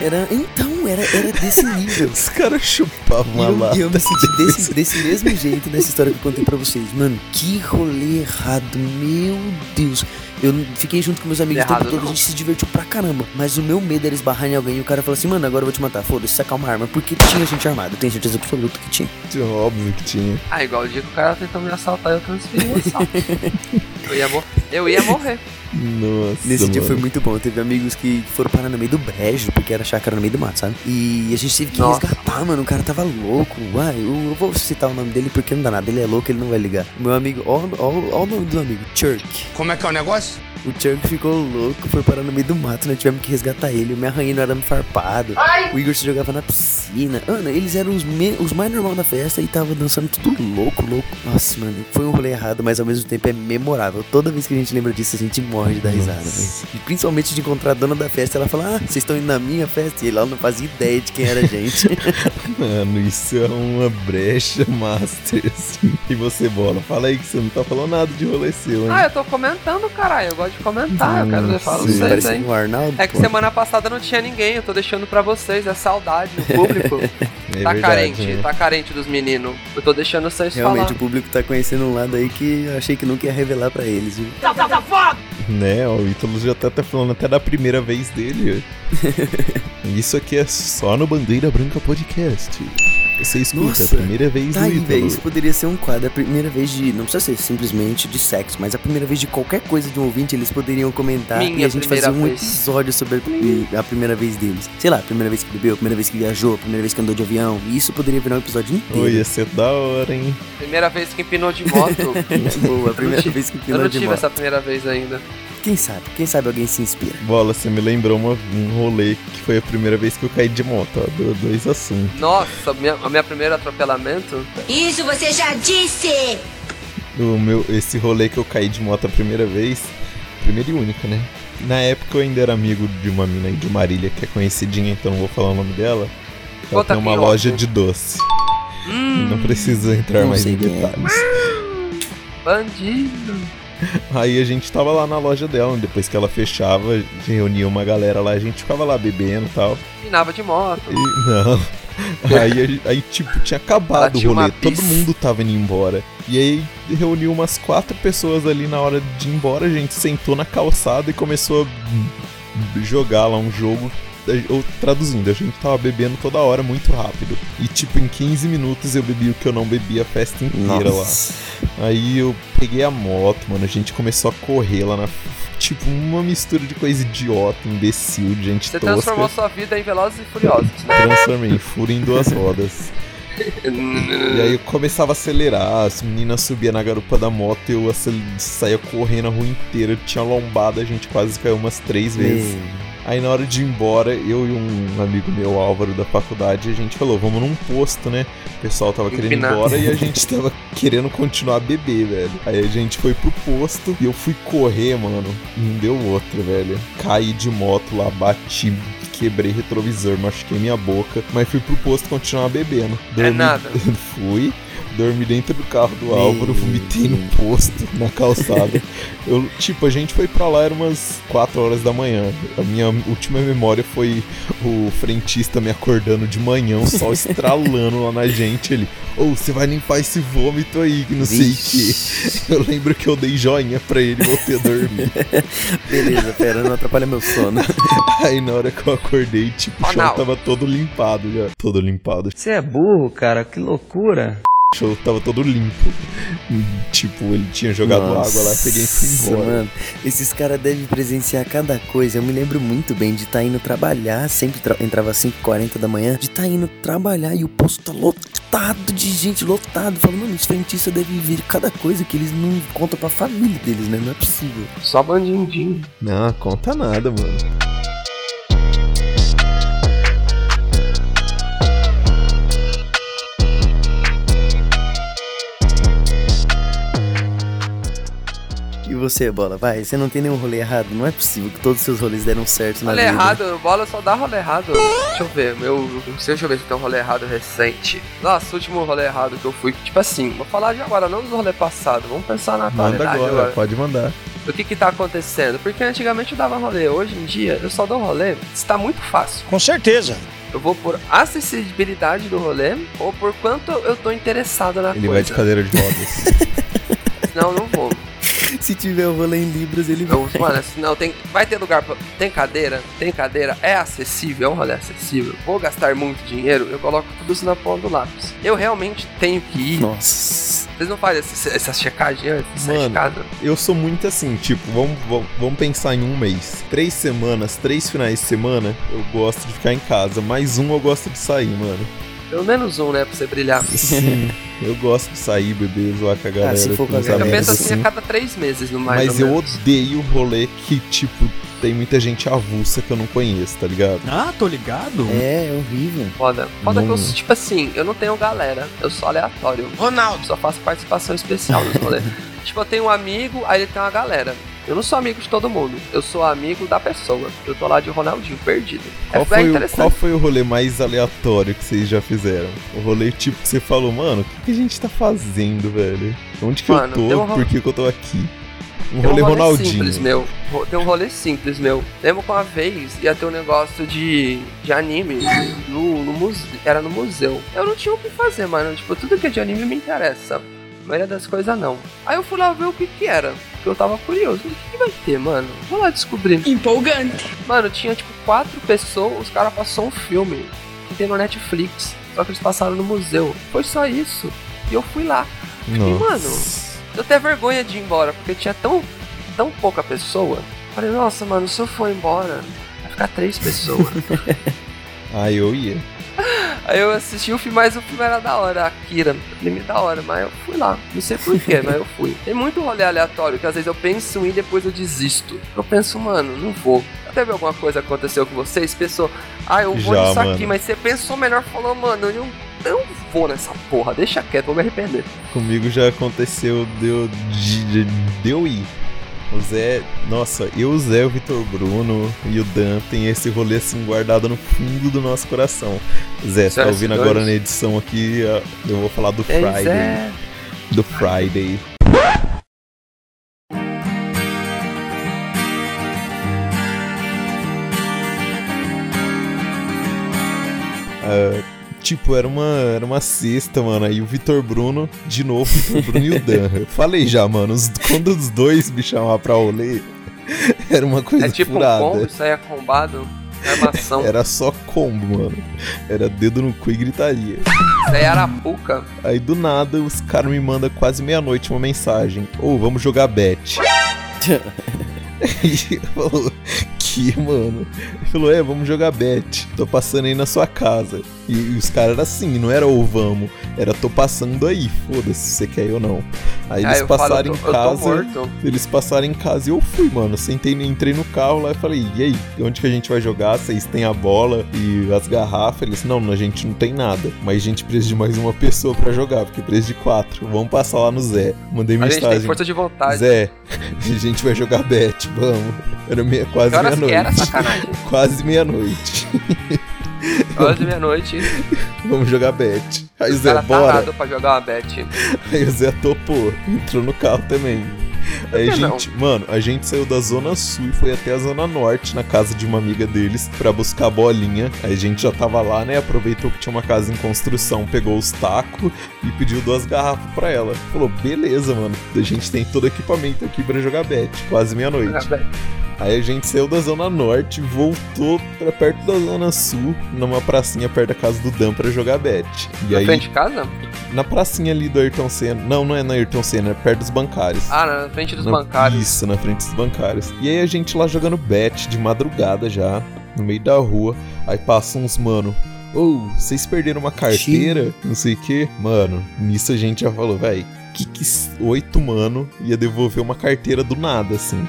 Era, então, era, era desse nível. Os caras chupavam uma eu, lata. e eu me senti desse, desse mesmo jeito nessa história que eu contei pra vocês. Mano, que rolê errado, meu Deus. Eu fiquei junto com meus amigos o tempo todo, não. a gente se divertiu pra caramba. Mas o meu medo era esbarrar em alguém e o cara falou assim, mano, agora eu vou te matar. Foda-se, sacar uma arma. Porque tinha gente armada, eu tenho certeza absoluta que tinha. Óbvio que tinha. Ah, igual o dia que o cara tentou me assaltar e eu transferi o assalto. *laughs* eu, ia mor- eu ia morrer. *laughs* Nossa, Nesse dia mano. foi muito bom. Teve amigos que foram parar no meio do brejo, porque era chácara no meio do mato, sabe? E a gente teve que Nossa. resgatar, mano. O cara tava louco. Uai, eu, eu vou citar o nome dele porque não dá nada. Ele é louco, ele não vai ligar. Meu amigo, ó, ó, ó o nome do amigo, Churk. Como é que é o negócio? O Churk ficou louco, foi parar no meio do mato, né? Tivemos que resgatar ele. Eu me arranhei no arame farpado. O Igor se jogava na piscina. Ana, eles eram os, me- os mais normais da festa e tava dançando tudo louco, louco. Nossa, mano, foi um rolê errado, mas ao mesmo tempo é memorável. Toda vez que a gente lembra disso, a gente morre de dar risada, velho. E principalmente de encontrar a dona da festa, ela fala: Ah, vocês estão indo na minha festa? E ela não fazia ideia de quem era a gente. *laughs* Mano, isso é uma brecha master, assim. E você, bola? Fala aí que você não tá falando nada de rolê seu, hein? Ah, eu tô comentando, caralho. Eu gosto de comentar. Eu quero falar vocês, um Arnaldo. É que pô. semana passada não tinha ninguém, eu tô deixando pra vocês, é saudade, o público *laughs* É tá verdade, carente, né? tá carente dos meninos. Eu tô deixando vocês Realmente, falar. o público tá conhecendo um lado aí que eu achei que nunca ia revelar pra eles, viu? Né, ó, o Ítalo já tá até falando até da primeira vez dele. *laughs* Isso aqui é só no Bandeira Branca Podcast. Você escuta Nossa, a primeira vez Tá do aí, Ítalo. Isso poderia ser um quadro. A primeira vez de. Não precisa ser simplesmente de sexo, mas a primeira vez de qualquer coisa de um ouvinte, eles poderiam comentar Minha e a gente fazer um vez. episódio sobre a, a primeira vez deles. Sei lá, a primeira vez que bebeu, a primeira vez que viajou, a primeira vez que andou de avião. E isso poderia virar um episódio inteiro. Oi, ia ser da hora, hein? Primeira vez que empinou de moto. *laughs* Boa, a primeira Eu não vez que Eu pinou não de tive moto. essa primeira vez ainda. Quem sabe? Quem sabe alguém se inspira. Bola, você me lembrou uma- um rolê que foi a primeira vez que eu caí de moto, ó. do- Dois assuntos. Nossa, minha, a minha primeira atropelamento. Isso você já disse! O meu, esse rolê que eu caí de moto a primeira vez, primeira e única, né? Na época eu ainda era amigo de uma mina aí de Marília que é conhecidinha, então não vou falar o nome dela. Ela Bota tem uma loja de doce. Não precisa entrar Não mais em é. detalhes. Bandido. *laughs* Aí a gente tava lá na loja dela, depois que ela fechava, reunia uma galera lá, a gente ficava lá bebendo e tal. Pinava de moto. E, não. *laughs* Aí, aí, tipo, tinha acabado o tinha uma rolê, todo mundo tava indo embora. E aí reuniu umas quatro pessoas ali na hora de ir embora, a gente sentou na calçada e começou a jogar lá um jogo ou traduzindo, a gente tava bebendo toda hora muito rápido. E tipo, em 15 minutos eu bebi o que eu não bebi a festa inteira Nossa. lá. Aí eu peguei a moto, mano, a gente começou a correr lá na. Tipo, uma mistura de coisa idiota, imbecil, de gente Você tosca. transformou sua vida em Velozes e Furiosos, né? Transformei em furo em duas rodas. E aí eu começava a acelerar, as meninas subiam na garupa da moto e eu saía correndo a rua inteira. Tinha lombada, a gente quase caiu umas três vezes. Aí na hora de ir embora, eu e um amigo meu, Álvaro, da faculdade, a gente falou, vamos num posto, né? O pessoal tava querendo ir embora e a *laughs* gente tava querendo continuar a beber, velho. Aí a gente foi pro posto e eu fui correr, mano. Não deu outra, velho. Caí de moto lá, bati, quebrei retrovisor, machuquei minha boca. Mas fui pro posto continuar bebendo. É nada. *laughs* fui. Dormi dentro do carro do Álvaro, vomitei no posto, *laughs* na calçada. Eu, tipo, a gente foi pra lá, era umas 4 horas da manhã. A minha última memória foi o frentista me acordando de manhã, o sol *laughs* estralando lá na gente. Ele, ô, você vai limpar esse vômito aí, que não sei o que. Eu lembro que eu dei joinha pra ele e voltei a dormir. *laughs* Beleza, pera, não atrapalha meu sono. Aí na hora que eu acordei, tipo, o Oh, chão não. tava todo limpado já. Todo limpado. Você é burro, cara, que loucura. O chão tava todo limpo. Tipo, ele tinha jogado água lá, peguei e fui Nossa, embora. mano, esses caras devem presenciar cada coisa. Eu me lembro muito bem de estar indo trabalhar, sempre tra- entrava às 5h40 da manhã, de estar indo trabalhar e o posto tá lotado de gente, lotado. Falando, mano, os frentistas devem ver cada coisa que eles não contam pra família deles, né? Não é possível. Só bandindinho. Não, conta nada, mano. Você, Bola? Vai, você não tem nenhum rolê errado? Não é possível que todos os seus rolês deram certo na Rolê vida. errado, bola só dá rolê errado. Deixa eu ver, meu. Deixa eu ver se tem um rolê errado recente. Nossa, o último rolê errado que eu fui, tipo assim, vou falar de agora, não do rolê passado. Vamos pensar na Manda agora, agora. pode mandar. O que que tá acontecendo? Porque antigamente eu dava rolê, hoje em dia eu só dou rolê. Está muito fácil. Com certeza. Eu vou por acessibilidade do rolê ou por quanto eu tô interessado na Ele vai coisa. de cadeira de rodas. *laughs* Não, não vou. *laughs* Se tiver o rolê em Libras, ele vai. Eu, mano, não, tem, vai ter lugar pra, Tem cadeira? Tem cadeira? É acessível, é um rolê acessível. Vou gastar muito dinheiro, eu coloco tudo isso na ponta do lápis. Eu realmente tenho que ir. Nossa. Vocês não fazem essa, essa checagem antes Mano, eu sou muito assim, tipo, vamos, vamos, vamos pensar em um mês. Três semanas, três finais de semana, eu gosto de ficar em casa. Mais um eu gosto de sair, mano. Pelo menos um, né, pra você brilhar. *laughs* Sim, eu gosto de sair, beber, zoar com a galera. se for com a os galera, Eu amigos, penso assim a cada três meses, no mais Mas ou eu menos. odeio rolê que, tipo, tem muita gente avulsa que eu não conheço, tá ligado? Ah, tô ligado. É, é horrível. Foda. Foda que eu, Não. tipo assim, eu não tenho galera, eu sou aleatório. Ronaldo. Só faço participação especial nos rolês. *laughs* tipo, eu tenho um amigo, aí ele tem uma galera. Eu não sou amigo de todo mundo, eu sou amigo da pessoa. Eu tô lá de Ronaldinho, perdido. Qual é foi, o, interessante. qual foi o rolê mais aleatório que vocês já fizeram? O rolê, tipo, que você falou, mano, o que, que a gente tá fazendo, velho? Onde que Mano, eu tô? um Por que, que eu tô aqui? Um Tem um rolê rolê Ronaldinho. simples, meu. Tem um rolê simples, meu. Lembro que uma vez ia ter um negócio de, de anime no, no museu. Era no museu. Eu não tinha o que fazer, mano. Tipo, tudo que é de anime me interessa. A maioria das coisas não. Aí eu fui lá ver o que que era. Porque eu tava curioso. O que, vai ter, mano? Vou lá descobrir. Empolgante. Mano, tinha tipo quatro pessoas, os caras passaram um filme que tem no Netflix. Só que eles passaram no museu. Foi só isso. E eu fui lá. E, Nossa. mano, eu até vergonha de ir embora, porque tinha tão, tão pouca pessoa. Falei, nossa, mano, se eu for embora, vai ficar três pessoas. *laughs* Ah, eu ia. Aí eu assisti o filme, mas o filme era da hora, Akira. Filme da hora, mas eu fui lá. Não sei porquê, mas eu fui. Tem muito rolê aleatório que às vezes eu penso em ir e depois eu desisto. Eu penso, mano, não vou. Já teve alguma coisa que aconteceu com vocês? Pensou, ah, eu vou Já, nisso mano. aqui, mas você pensou melhor, falou, mano, eu não vou nessa porra, deixa quieto, vou me arrepender. Comigo já aconteceu deu de, de, de eu ir. O Zé, nossa, eu, o Zé, o Vitor Bruno e o Dan tem esse rolê assim guardado no fundo do nosso coração. Zé, você tá ouvindo agora na edição aqui, ó, eu vou falar do Ei, Friday. Zé. Do Friday. Ah, tipo, era uma, era uma sexta, mano. Aí o Vitor Bruno, de novo, o Vitor Bruno e o Dan. *laughs* Eu falei já, mano, os- quando os dois me chamavam pra rolê, era uma coisa É tipo furada. um combo, isso aí é combado. Armação. Era só combo, mano. Era dedo no cu e gritaria. Isso aí era Arapuca. Aí do nada os caras me mandam quase meia-noite uma mensagem. Ô, vamos jogar bet. *laughs* *laughs* Ele falou, que, mano? Ele falou, é, vamos jogar bet. Tô passando aí na sua casa. E, e os caras eram assim, não era ou vamos, era tô passando aí, foda-se se você quer ou não. Aí Ah, eles falo, passaram eu em casa. Eles passaram em casa e eu fui, mano. Sentei, entrei no carro lá e falei, e aí, onde que a gente vai jogar? Vocês têm a bola e as garrafas? Eles, não, a gente não tem nada. Mas a gente precisa de mais uma pessoa pra jogar, porque precisa de quatro. Vamos passar lá no Zé. Mandei A gente mensagem. tem força de vontade. Zé, a gente vai jogar bet, vamos. Era meia, quase que meia-noite. *laughs* Quase meia-noite. *laughs* Horas de meia-noite. *laughs* Vamos jogar bet. Aí o Zé, cara bora. tarado pra jogar uma bet. Aí o Zé topou, entrou no carro também. Aí a não? gente, mano, a gente saiu da Zona Sul e foi até a Zona Norte, na casa de uma amiga deles, pra buscar a bolinha. Aí a gente já tava lá, né? Aproveitou que tinha uma casa em construção, pegou os tacos e pediu duas garrafas pra ela. Falou, beleza, mano, a gente tem todo o equipamento aqui pra jogar bet, quase meia-noite. Aí a gente saiu da Zona Norte, voltou pra perto da Zona Sul, numa pracinha perto da casa do Dan pra jogar bet. E Na aí, frente de casa? na pracinha ali do Ayrton Senna. Não, não é na Ayrton Senna, é perto dos bancários. Ah, na frente dos Na- bancários. Isso, na frente dos bancários. E aí a gente lá jogando bet de madrugada já, no meio da rua. Aí passam uns mano. Ô, vocês perderam uma carteira? Não sei o que. Mano, nisso a gente já falou, véi. Que que oito mano ia devolver uma carteira do nada, assim.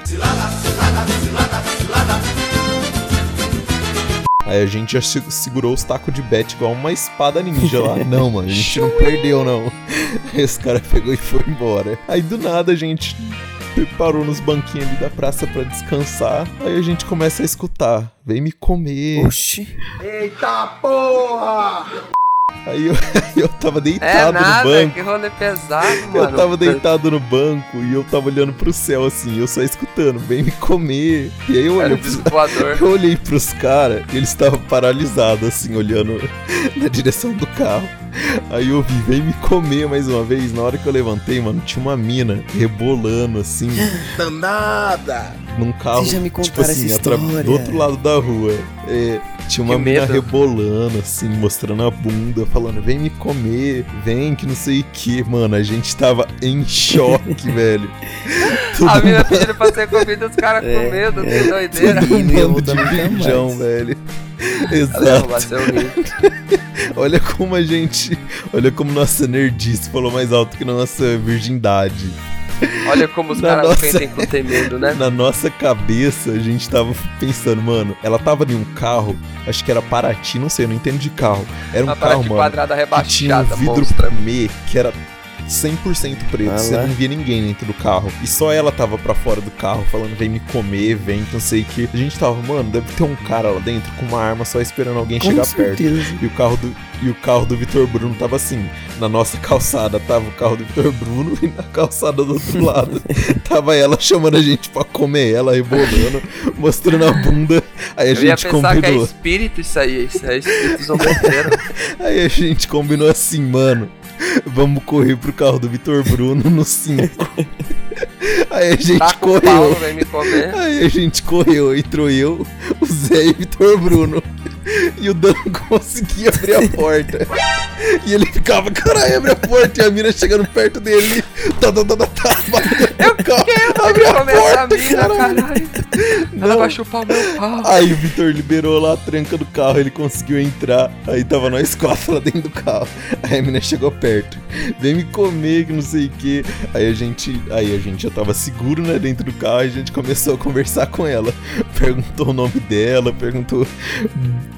Aí a gente já se- segurou os tacos de bet igual uma espada ninja lá. *laughs* Não, mano, a gente não perdeu, não. Aí esse cara pegou e foi embora. Aí do nada a gente parou nos banquinhos ali da praça pra descansar. Aí a gente começa a escutar. Vem me comer. Oxi. Eita porra! Aí eu, *laughs* eu tava É deitado no nada, banco. que rolê pesado, mano. Eu tava deitado no banco e eu tava olhando pro céu assim, eu só escutando, vem me comer. E aí eu olhei pros, *laughs* eu olhei pros caras e eles estavam paralisados assim, olhando *laughs* na direção do carro. Aí eu vi, vem me comer mais uma vez. Na hora que eu levantei, mano, tinha uma mina rebolando assim, Danada! num carro. Vocês já me tipo assim, essa atra- história. do outro lado da rua. É, tinha uma Que mina medo. rebolando, assim, mostrando a bunda, falando, vem me comer, vem que não sei o que. Mano, a gente tava em choque, *laughs* velho. Todo A mina pedindo pra ser comida, os caras É, com medo, é. que doideira. todo mundo voltar de mais. velho. *laughs* Exato. *laughs* Olha como a gente. Olha como nossa nerdice falou mais alto que nossa virgindade. Olha como os Na caras nossa- pensam com ter medo, né? *laughs* Na nossa cabeça, a gente tava pensando, mano, ela tava em um carro, acho que era Paraty, não sei, eu não entendo de carro. Era um Uma carro, mano, quadrada que tinha um rebaixada, vidro monstra. que era 100% preto, Ah você não via ninguém dentro do carro. E só ela tava pra fora do carro, falando, vem me comer, vem, não sei o que. A gente tava, mano, deve ter um cara lá dentro com uma arma só esperando alguém Com chegar perto. certeza. E o carro do e o carro do Vitor Bruno tava assim, na nossa calçada tava o carro do Vitor Bruno e na calçada do outro lado *laughs* tava ela chamando a gente pra comer ela, rebolando, mostrando a bunda. Aí a Eu ia gente pensar que é combinou. espírito isso aí, isso é espírito. *laughs* Aí a gente combinou assim, mano. *laughs* Vamos correr pro carro do Vitor Bruno no 5. *laughs* Aí a gente Tá correu. Comer. Aí a gente correu, entrou eu, o Zé e o Vitor Bruno. E o Dan *laughs* conseguia abrir a porta. E ele ficava, caralho, abre a porta. E a mina chegando perto dele. Tá, tá, tá, tá, tá, no carro, abre a porta, mina, caralho. caralho. Ela vai chupar o meu pau. Aí o Vitor liberou lá a tranca do carro, ele conseguiu entrar. Aí tava nós quatro lá dentro do carro. Aí a menina chegou perto. Vem me comer, que não sei o que. Aí a gente. Aí a gente já tava seguro, né, dentro do carro. E a gente começou a conversar com ela. Perguntou o nome dela, perguntou.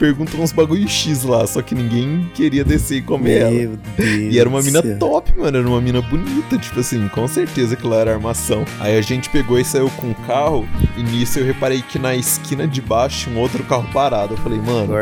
Perguntou uns bagulho X lá. Só que ninguém queria descer e comer ela. Meu Deus. E era uma mina céu. top, mano. Era uma mina bonita, tipo assim, com certeza que lá era armação. Aí a gente pegou e saiu com o carro. E nisso eu reparei que na esquina de baixo tinha um outro carro parado. Eu falei, mano,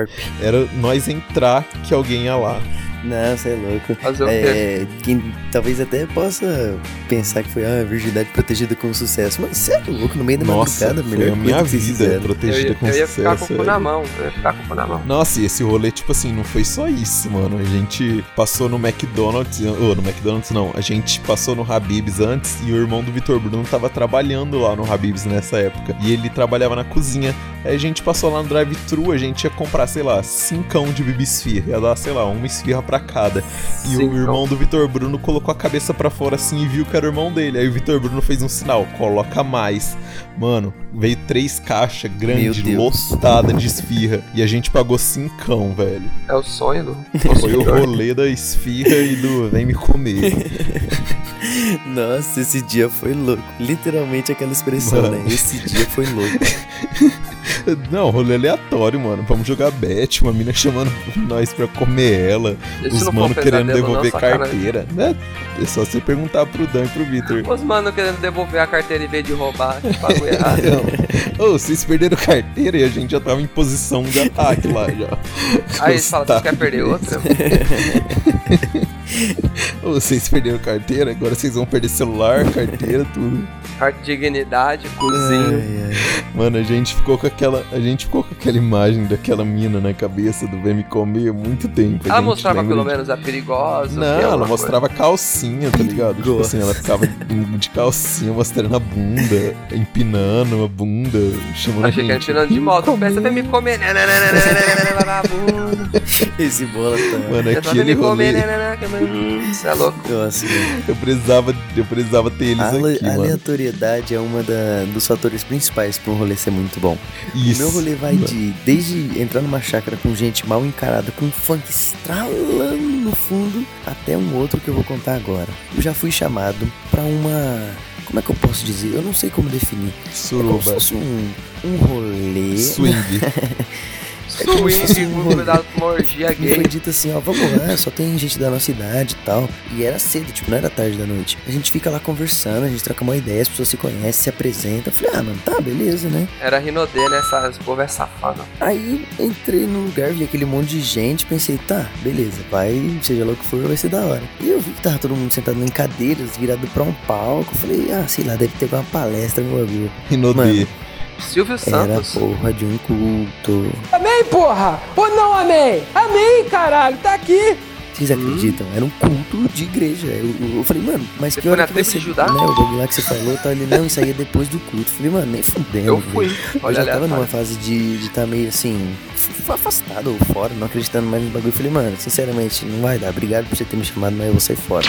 era nós entrar que alguém ia lá. Não, você é louco. Fazer o É, quem talvez até possa pensar que foi a virgindade protegida com sucesso. Mas você é louco, no meio da Nossa, madrugada, foi melhor a minha vida. Eu protegida ia, com eu ia sucesso. ficar com o cu na mão. Eu ia ficar com o cu na mão. Nossa, e esse rolê, tipo assim, não foi só isso, mano. A gente passou no McDonald's, ou no McDonald's não, a gente passou no Habib's antes e o irmão do Vitor Bruno tava trabalhando lá no Habib's nessa época. E ele trabalhava na cozinha. Aí a gente passou lá no drive-thru, a gente ia comprar, sei lá, cincão de bibi esfirra. Ia dar, sei lá, uma esfirra pra cada. E o irmão do Vitor Bruno colocou a cabeça pra fora assim e viu que era o irmão dele. Aí o Vitor Bruno fez um sinal, coloca mais. Mano, veio três caixas grandes, lotada de esfirra. E a gente pagou cincão, velho. É o sonho do Foi o rolê da esfirra e do vem me comer. *laughs* Nossa, esse dia foi louco. Literalmente aquela expressão, Mano. né? Esse dia foi louco. *laughs* *laughs* Não, rolê aleatório, mano. Vamos jogar bet, uma mina chamando *laughs* nós pra comer ela. Os não mano querendo não, devolver sacanagem. carteira. Né? É só você perguntar pro Dan e pro Vitor. Os mano querendo devolver a carteira em vez de roubar. Que bagulho *laughs* errado. Ô, vocês perderam carteira e a gente já tava em posição de ataque lá já. *laughs* Aí eles falam, você quer perder outra? *laughs* Ô, vocês perderam carteira, agora vocês vão perder celular, carteira, tudo. Parte de dignidade, cozinho. Mano, a gente ficou com aquela. A gente ficou com aquela imagem daquela mina na cabeça do Vem me comer há muito tempo. A Ela mostrava lembra pelo de- menos a perigosa. Não, é ela mostrava calcinha, tá ligado? Tipo assim, ela ficava *laughs* de calcinha mostrando a bunda, empinando a bunda, chamando. Achei a que era tirando de moto. Pensa, vem me comer. né. Esse bola tá. Mano, aquele rolê. né, Você é louco. Nossa, Eu precisava, eu precisava ter eles A aqui, mano. aleatoriedade é uma da- dos fatores principais para um rolê ser muito bom. Isso. O meu rolê vai de desde entrar numa chácara com gente mal encarada, com funk estralando no fundo, até um outro que eu vou contar agora. Eu já fui chamado pra uma. Como é que eu posso dizer? Eu não sei como definir. É como se Suruba. fosse um, um rolê. Swing. *laughs* É Swing, cuidado com uma orgia Me gay. foi dito assim, ó, vamos lá, só tem gente da nossa idade e tal. E era cedo, tipo, não era tarde da noite. A gente fica lá conversando, a gente troca uma ideia, as pessoas se conhecem, se apresentam. Eu falei, ah, mano, tá, beleza, né? Era Rinodê, né? Essa, esse povo é safado. Aí entrei no lugar, vi aquele monte de gente, pensei, tá, beleza, vai, seja lá o que for, vai ser da hora. E eu vi que tava todo mundo sentado em cadeiras, virado pra um palco. Eu falei, ah, sei lá, deve ter alguma palestra no bagulho. Rinodê. Silvio Era Santos. porra de um culto. Amei, porra! Ou não amei? Amei, caralho, tá aqui! Vocês acreditam? Era um culto de igreja. Eu, eu- eu falei, mano, mas Você que hora que vai tribo ser? de Judá? Né, o bagulho lá que você falou, tá ali, não, isso aí é depois do culto. Eu falei, mano, nem fudendo. Eu fui. Eu Olha já tava numa fase de estar tá meio assim, afastado ou fora, não acreditando mais no bagulho. Eu falei, mano, sinceramente, não vai dar. Obrigado por você ter me chamado, mas eu vou sair fora.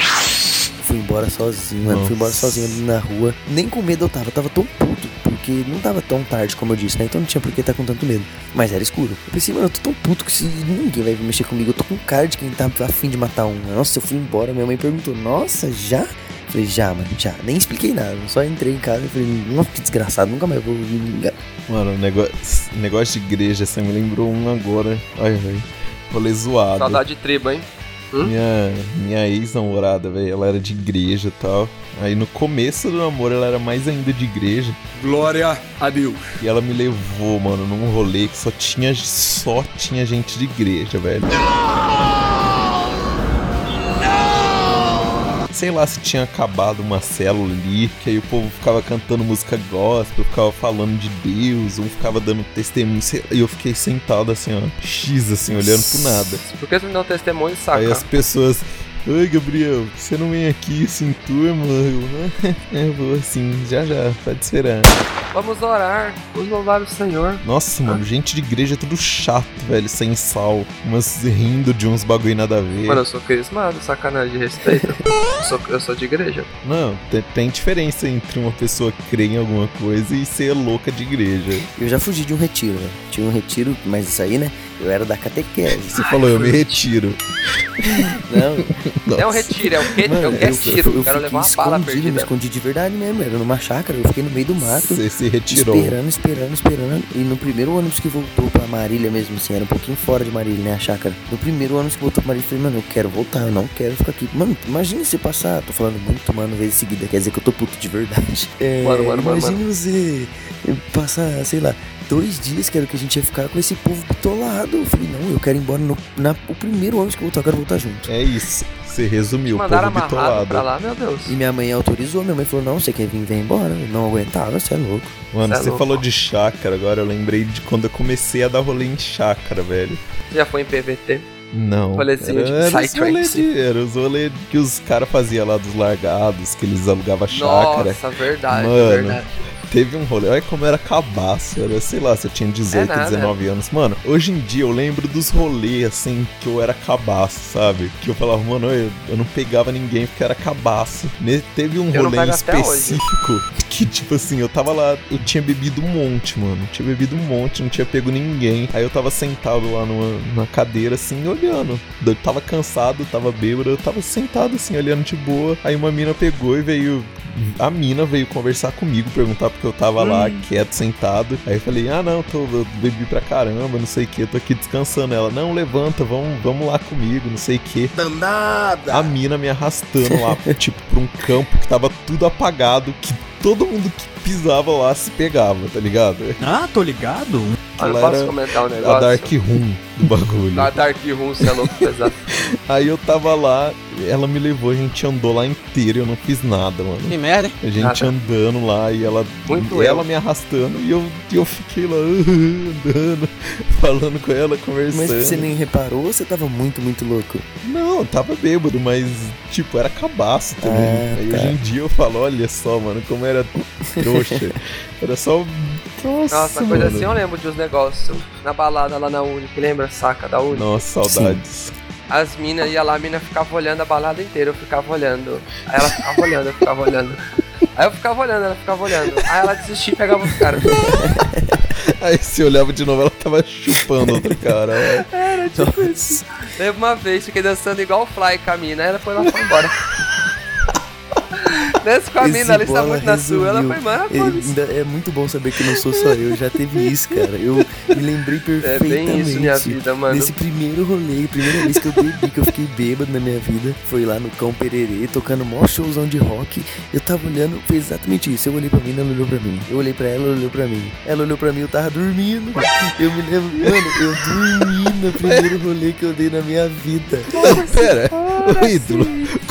Fui embora sozinho, mano. Fui embora Nossa. sozinho ali na rua. Nem com medo eu tava, eu tava tão puto. Porque não tava tão tarde como eu disse, né? Então não tinha por que estar com tanto medo. Mas era escuro. Eu pensei, mano, eu tô tão puto que se ninguém vai mexer comigo. Eu tô com cara de quem tá afim de matar um. Nossa, eu fui embora. Minha mãe perguntou, nossa, já? Eu Falei, já, mano, já. Nem expliquei nada. Eu só entrei em casa e falei, nossa, que desgraçado, nunca mais vou me ligar. Mano, negócio, negócio de igreja, você me lembrou um agora. Ai, ai. Rolê zoado. Saudade de tribo, hein? Hum? Minha, minha ex-namorada, velho, ela era de igreja e tal. Aí no começo do namoro ela era mais ainda de igreja. Glória a Deus. E ela me levou, mano, num rolê que só tinha, só tinha gente de igreja, velho. Sei lá se tinha acabado uma célula ali, que aí o povo ficava cantando música gospel, ficava falando de Deus, um ficava dando testemunho, e eu fiquei sentado assim, ó, X assim, olhando pro nada. Por que você me deu um testemunho, saca? Aí as pessoas. Oi, Gabriel, você não vem aqui assim, turma? Eu, *laughs* né? Eu vou assim, já já, pode esperar. Vamos orar. Vamos louvar o Senhor. Nossa, mano, gente de igreja é tudo chato, velho, sem sal. Umas rindo de uns bagulho nada a ver. Mano, eu sou crismado, sacanagem de respeito. eu, sou, eu sou de igreja. Não, tem, tem diferença entre uma pessoa crer em alguma coisa e ser louca de igreja. Eu já fugi de um retiro, né? Tinha um retiro, mas isso aí, né? Eu era da catequese. Você falou, eu me retiro. Não. É um retiro, é o que? Mano, é o que é eu, tiro. eu, eu quero levar uma bala escondido, me perdida. escondi de verdade mesmo. Era numa chácara, eu fiquei no meio do mato. Você se retirou. Esperando, esperando, esperando. E no primeiro ônibus que voltou pra Marília mesmo, assim, era um pouquinho fora de Marília, né? A chácara. No primeiro ônibus que voltou pra Marília, eu falei, mano, eu quero voltar, eu não quero ficar aqui. Mano, imagina você passar, tô falando muito, mano, vezes seguida, quer dizer que eu tô puto de verdade. É, Mano, mano, mano, imagina mano. você passar, sei lá, dois dias que era o que a gente ia ficar com esse povo bitolado. Eu falei, não, eu quero ir embora no na, o primeiro ônibus que eu voltar, eu quero voltar junto. É isso. Você resumiu, o povo bitolado. pra lá, meu Deus. E minha mãe autorizou, minha mãe falou, não, você quer vir, vem embora. Eu não aguentava, você é louco. Mano, Cê é você louco. falou de chácara agora, eu lembrei de quando eu comecei a dar rolê em chácara, velho. Você já foi em PVT? Não. Rolezinho de era, era, os de, era os rolê que os caras faziam lá dos largados, que eles alugavam chácara. Nossa, verdade, Mano, verdade. Teve um rolê. Olha como era cabaço. Era, sei lá, se eu tinha 18, É nada. 19 anos. Mano, hoje em dia eu lembro dos rolês, assim, que eu era cabaço, sabe? Que eu falava, mano, eu, eu não pegava ninguém porque era cabaço. Ne- teve um Eu rolê específico *laughs* que, tipo assim, eu tava lá, eu tinha bebido um monte, mano. Tinha bebido um monte, não tinha pego ninguém. Aí eu tava sentado lá numa, numa cadeira, assim, olhando. Eu tava cansado, tava bêbado, eu tava sentado, assim, olhando de boa. Aí uma mina pegou e veio. A mina veio conversar comigo, perguntar porque eu tava lá, Hum. quieto, sentado. Aí eu falei, ah não, tô, eu bebi pra caramba, não sei o que, tô aqui descansando. Ela, não, levanta, vamos, vamos lá comigo, não sei o que. Danada! A mina me arrastando lá, *laughs* tipo, pra um campo que tava tudo apagado, que todo mundo que pisava lá se pegava, tá ligado? Ah, tô ligado. Olha, Ela posso comentar um A negócio? Dark Room do bagulho. Da Dark Room, você é louco pesado. *laughs* Aí eu tava lá, ela me levou, a gente andou lá inteiro e eu não fiz nada, mano. Que merda, hein? A gente Nada. andando lá e ela, Muito ela eu. me arrastando e eu, e eu fiquei lá *laughs* andando, falando com ela, conversando. Mas você nem reparou ou você tava muito, muito louco? Não, eu tava bêbado, mas, tipo, era cabaço também. Ah, Aí tá. hoje em dia eu falo, olha só, mano, como era trouxa. *laughs* era só. Nossa, Nossa, coisa assim eu lembro de uns negócios. Na balada lá na Unic, lembra? Saca da Unic? Nossa, saudades. As minas iam lá, a mina ficava olhando a balada inteira, eu ficava olhando. Aí ela ficava olhando, eu ficava olhando. Aí eu ficava olhando, ela ficava olhando. Aí ela desistia e pegava os caras. *laughs* *laughs* Aí se olhava de novo, ela tava chupando outro cara. Era tipo isso. Lembro uma vez, fiquei dançando igual o Fly com a mina, aí ela foi lá e foi embora. *laughs* Desce com a mina, ela está muito na sua. Ela foi, mano, É, é muito bom saber que não sou só eu, já teve isso, cara. Eu me lembrei É perfeitamente. bem isso minha vida, mano. Nesse primeiro rolê, primeira vez que eu bebi, que eu fiquei bêbado na minha vida, foi lá no Cão Pererê, tocando mó showzão de rock. Eu tava olhando, foi exatamente isso. Eu olhei pra mim, ela olhou pra mim. Eu olhei pra ela, ela olhou pra mim. Ela olhou pra mim, eu tava dormindo. Eu me lembro, mano, eu dormi no primeiro rolê que eu dei na minha vida. *laughs* Pera, ô ídolo,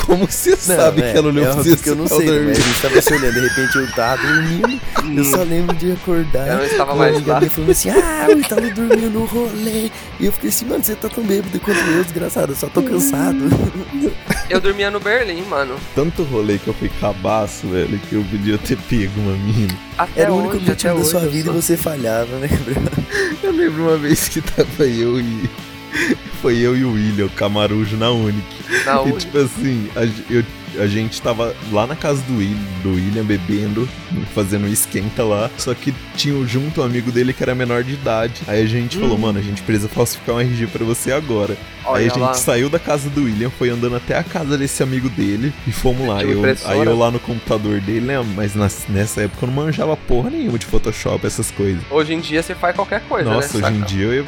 como você sabe é, que ela olhou é pra você? Sei, né, dormir? mas a gente tava se olhando, de repente eu tava dormindo, eu só lembro de acordar. Eu não estava mais lá. minha falando assim, ah, eu tava dormindo no rolê. E eu fiquei assim, mano, você tá tão bêbado quanto eu, desgraçado, eu só tô cansado. *laughs* Eu dormia no Berlim, mano. Tanto rolê que eu fui cabaço, velho, que eu podia ter pego uma mina. Até Era o hoje, único objetivo da sua hoje, vida eu e você falhava, né, Gabriel? *laughs* Eu lembro uma vez que tava eu e. *laughs* Foi eu e o William, o camarujo na Unic. Na e Unic. tipo assim, eu, a gente tava lá na casa do William, do William bebendo, fazendo esquenta lá. Só que tinha junto um amigo dele que era menor de idade. Aí a gente falou, Hum. mano, a gente precisa falsificar um RG pra você agora. Olha aí a gente lá. saiu da casa do William, foi andando até a casa desse amigo dele e fomos lá. Eu, aí eu lá no computador dele, né? Mas nessa época eu não manjava porra nenhuma de Photoshop, essas coisas. Hoje em dia você faz qualquer coisa, Nossa, né? hoje em dia eu ia,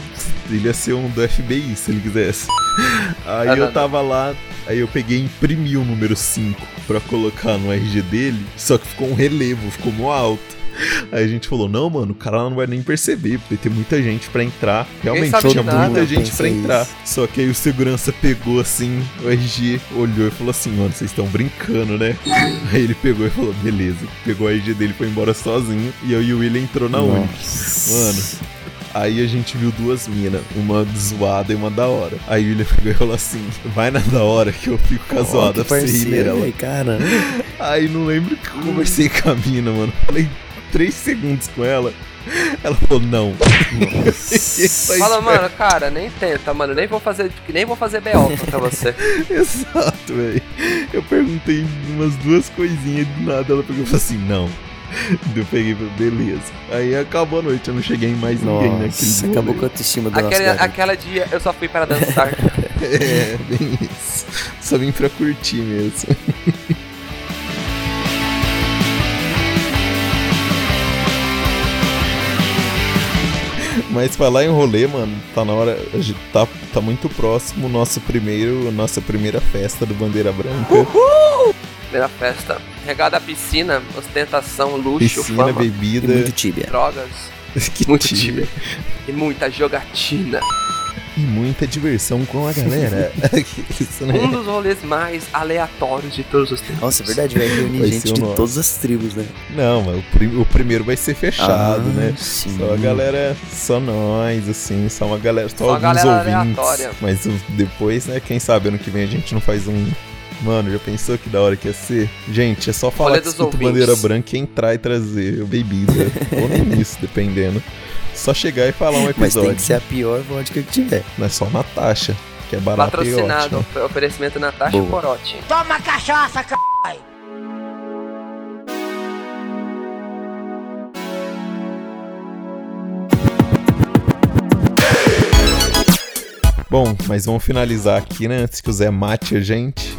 ele ia ser um do FBI se ele quisesse. *laughs* Aí Ah, eu não, tava lá, aí eu peguei e imprimi o número 5 pra colocar no RG dele, só que ficou um relevo, ficou no alto. Aí a gente falou, não, mano, o cara não vai nem perceber, porque tem muita gente pra entrar. Realmente tinha nada, muita gente pra pensei entrar. isso. Só que aí o segurança pegou assim, o RG olhou e falou assim, mano, vocês estão brincando, né? *laughs* Aí ele pegou e falou, beleza. Pegou o RG dele foi embora sozinho. E eu e o William entrou na Unic. Mano, Aí a gente viu duas minas, uma zoada e uma da hora. Aí o William pegou e falou assim: vai na da hora que eu fico com a zoada que pra você ir nela. cara. Aí não lembro que eu conversei com a mina, mano. Falei três segundos com ela. Ela falou, não. *laughs* Fala, mano, cara, nem tenta, mano. Nem vou fazer, nem vou fazer BO contra *laughs* você. Exato, velho. Eu perguntei umas duas coisinhas e do nada ela pegou e falou assim, não. *laughs* Eu peguei beleza. Aí acabou a noite, eu não cheguei em mais ninguém naquele Nossa, acabou com a autoestima do nosso garoto. aquela dia eu só fui para dançar. *laughs* É, bem isso. Só vim pra curtir mesmo. Mas falar em rolê, mano, tá na hora. a gente Tá, tá muito próximo o nosso primeiro, nossa primeira festa do Bandeira Branca. Primeira festa. Regada à piscina, ostentação, luxo, Piscina, fama, bebida. E muito tíbia. drogas, *laughs* que muito tibia. tíbia. E muita jogatina. E muita diversão com a galera. *laughs* Isso, né? Um dos rolês mais aleatórios de todos os tempos. Nossa, é verdade, vai reunir Vai gente ser o de nosso. todas as tribos, né? Não, mas o, prim- o primeiro vai ser fechado, Ah, né? sim. Só a galera, só nós, assim, só uma galera, só, Só alguns galera ouvintes. aleatória. Mas depois, né, quem sabe ano que vem a gente não faz um, Mano, já pensou que da hora que ia ser? Gente, é só falar Rolê que escuta ouvintes. bandeira branca e entrar e trazer bebida. Ou nem *laughs* isso, dependendo. Só chegar e falar um Mas episódio. tem que ser a pior vodka que tiver. Não é só Natasha, que é barata e Patrocinado, ótima. ofe- oferecimento Natasha Boa. Corote. Toma cachaça, c... Bom, mas vamos finalizar aqui, né? Antes que o Zé mate a gente.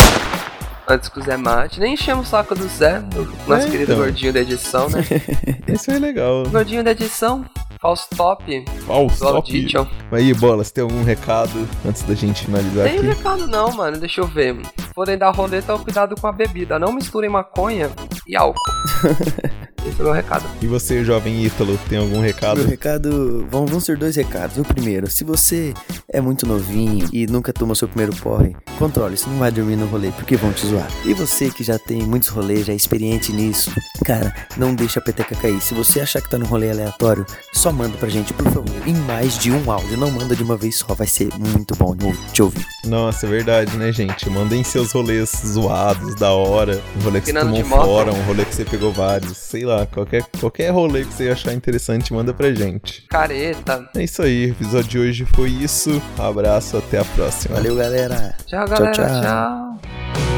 Antes que o Zé mate. Nem enchemos o saco do Zé, do nosso É, querido então. gordinho da edição, né? *laughs* Esse é legal. gordinho da edição, false top. Falso, Audition. Aí, Bola, você tem algum recado antes da gente finalizar Tem aqui? recado não, mano. Deixa eu ver. Forem dar roleta, cuidado com a bebida. Não misturem maconha e álcool. *laughs* Esse é o meu recado. E você, jovem Ítalo, tem algum recado? Meu recado. Vão, vão ser dois recados. O primeiro, se você é muito novinho e nunca tomou seu primeiro porre, controle, você não vai dormir no rolê porque vão te zoar. E você que já tem muitos rolês, já é experiente nisso, cara, não deixa a peteca cair. Se você achar que tá num rolê aleatório, só manda pra gente, por favor, em mais de um áudio. Não manda de uma vez só, vai ser muito bom de te ouvir. Nossa, é verdade, né, gente? Mandem seus rolês zoados, da hora. Um rolê que você Empinando tomou fora, um rolê que você pegou vários. Sei lá, qualquer, qualquer rolê que você achar interessante, manda pra gente. Careta. É isso aí, o episódio de hoje foi isso. Um abraço, até a próxima. Valeu, galera. Tchau, galera. tchau. tchau.